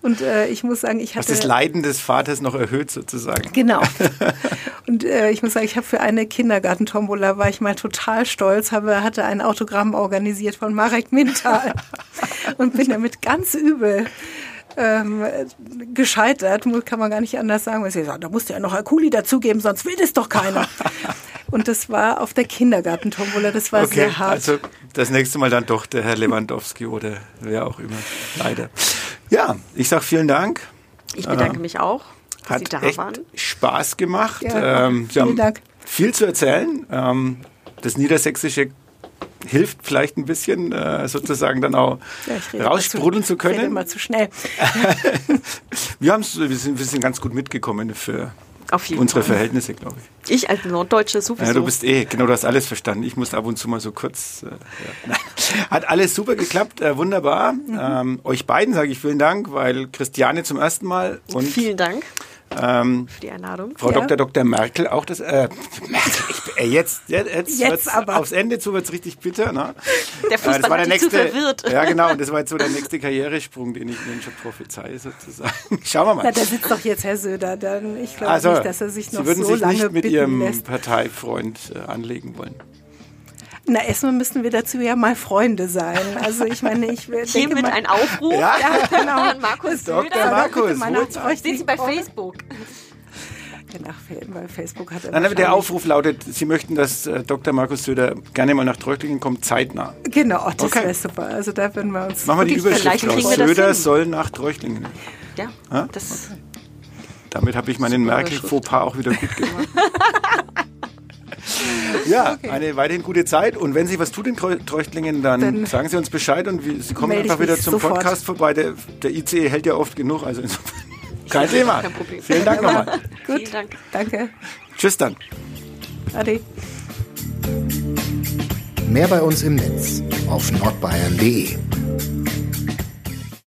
[SPEAKER 4] Und äh, ich muss sagen, ich hatte
[SPEAKER 2] das Leiden des Vaters noch erhöht sozusagen.
[SPEAKER 4] Genau. *laughs* Und äh, ich muss sagen, ich habe für eine Kindergartentombola war ich mal total stolz, habe, hatte ein Autogramm organisiert von Marek Mintal und bin damit ganz übel ähm, gescheitert, kann man gar nicht anders sagen. Weil sie sagt, da musst du ja noch Akuli dazugeben, sonst will das doch keiner. *laughs* Und das war auf der Kindergartentombola, das war
[SPEAKER 2] Okay,
[SPEAKER 4] sehr hart.
[SPEAKER 2] also das nächste Mal dann doch der Herr Lewandowski oder wer auch immer. Leider. Ja, ich sag vielen Dank.
[SPEAKER 3] Ich bedanke mich auch, dass Sie
[SPEAKER 2] Hat
[SPEAKER 3] da
[SPEAKER 2] echt
[SPEAKER 3] waren.
[SPEAKER 2] Spaß gemacht.
[SPEAKER 4] Ja,
[SPEAKER 2] ähm, Sie
[SPEAKER 4] vielen
[SPEAKER 2] haben
[SPEAKER 4] Dank.
[SPEAKER 2] viel zu erzählen. Ähm, das Niedersächsische hilft vielleicht ein bisschen, äh, sozusagen dann auch
[SPEAKER 4] Ja,
[SPEAKER 2] raussprudeln
[SPEAKER 4] immer
[SPEAKER 2] zu
[SPEAKER 4] Ich rede
[SPEAKER 2] können.
[SPEAKER 4] immer zu schnell. *laughs*
[SPEAKER 2] Wir, haben's, wir, sind, wir sind ganz gut mitgekommen für unsere
[SPEAKER 3] Fall.
[SPEAKER 2] Verhältnisse, glaube ich.
[SPEAKER 3] Ich als Norddeutsche sowieso.
[SPEAKER 2] Ja, du bist eh, genau, du hast alles verstanden. Ich musste ab und zu mal so kurz. Äh, ja. Hat alles super geklappt, äh, wunderbar.
[SPEAKER 3] Mhm.
[SPEAKER 2] Ähm, euch beiden sage ich vielen Dank, weil Christiane zum ersten Mal und
[SPEAKER 3] Vielen Dank
[SPEAKER 2] ähm,
[SPEAKER 3] für die Einladung.
[SPEAKER 2] Frau
[SPEAKER 4] Ja.
[SPEAKER 2] Dr. Dr. Merkel auch das. Äh, Merkel, ich, äh, jetzt, jetzt, jetzt,
[SPEAKER 4] Jetzt aber.
[SPEAKER 2] aufs Ende zu wird's richtig bitter. Ne?
[SPEAKER 3] Der
[SPEAKER 2] Äh,
[SPEAKER 3] Fußball
[SPEAKER 2] das war
[SPEAKER 3] hat
[SPEAKER 2] der
[SPEAKER 3] dich zu
[SPEAKER 2] nächste,
[SPEAKER 3] verwirrt.
[SPEAKER 2] Ja, genau. Und das war jetzt so der nächste Karrieresprung, den ich Ihnen schon prophezeie, sozusagen. *laughs* Schauen wir
[SPEAKER 4] Na,
[SPEAKER 2] mal.
[SPEAKER 4] da sitzt doch jetzt Herr Söder. Dann, ich glaube
[SPEAKER 2] Also,
[SPEAKER 4] nicht, dass er sich noch
[SPEAKER 2] Sie würden
[SPEAKER 4] so
[SPEAKER 2] sich
[SPEAKER 4] lange
[SPEAKER 2] nicht mit
[SPEAKER 4] bitten
[SPEAKER 2] Ihrem
[SPEAKER 4] lässt.
[SPEAKER 2] Parteifreund äh, anlegen wollen.
[SPEAKER 4] Na, erstmal müssen wir dazu ja mal Freunde sein. *laughs* Also ich meine, ich denke
[SPEAKER 3] Hiermit
[SPEAKER 4] mal,
[SPEAKER 3] ein Aufruf
[SPEAKER 2] Ja.
[SPEAKER 3] genau. an Markus
[SPEAKER 2] Dr.
[SPEAKER 3] Söder.
[SPEAKER 2] Markus.
[SPEAKER 3] Sind Sie bei Facebook?
[SPEAKER 4] Nach, bei Facebook hat er
[SPEAKER 2] Nein, aber der Aufruf lautet, Sie möchten, dass äh, Dr. Markus Söder gerne mal nach Treuchtlingen kommt, zeitnah.
[SPEAKER 4] Genau, das
[SPEAKER 2] Okay.
[SPEAKER 4] wäre super. Also da würden wir uns...
[SPEAKER 2] Machen wir die Überschrift
[SPEAKER 3] vielleicht
[SPEAKER 2] raus. Söder
[SPEAKER 3] hin.
[SPEAKER 2] soll nach Treuchtlingen.
[SPEAKER 3] Ja,
[SPEAKER 2] Ja?
[SPEAKER 3] das
[SPEAKER 2] Damit habe ich meinen Merkel-Fauxpas auch wieder gut gemacht. *laughs* *laughs* ja, eine weiterhin gute Zeit. Und wenn Sie was tut in Treu- Treuchtlingen, dann,
[SPEAKER 4] Dann
[SPEAKER 2] sagen Sie uns Bescheid und wir, Sie kommen einfach wieder zum
[SPEAKER 4] sofort.
[SPEAKER 2] Podcast vorbei. Der, der ICE hält ja oft genug, also insofern *laughs* kein Thema.
[SPEAKER 3] kein Problem.
[SPEAKER 2] Vielen Dank nochmal. *laughs*
[SPEAKER 3] Vielen Dank.
[SPEAKER 4] Danke.
[SPEAKER 2] Tschüss dann.
[SPEAKER 4] Ade.
[SPEAKER 1] Mehr bei uns im Netz auf nordbayern.de.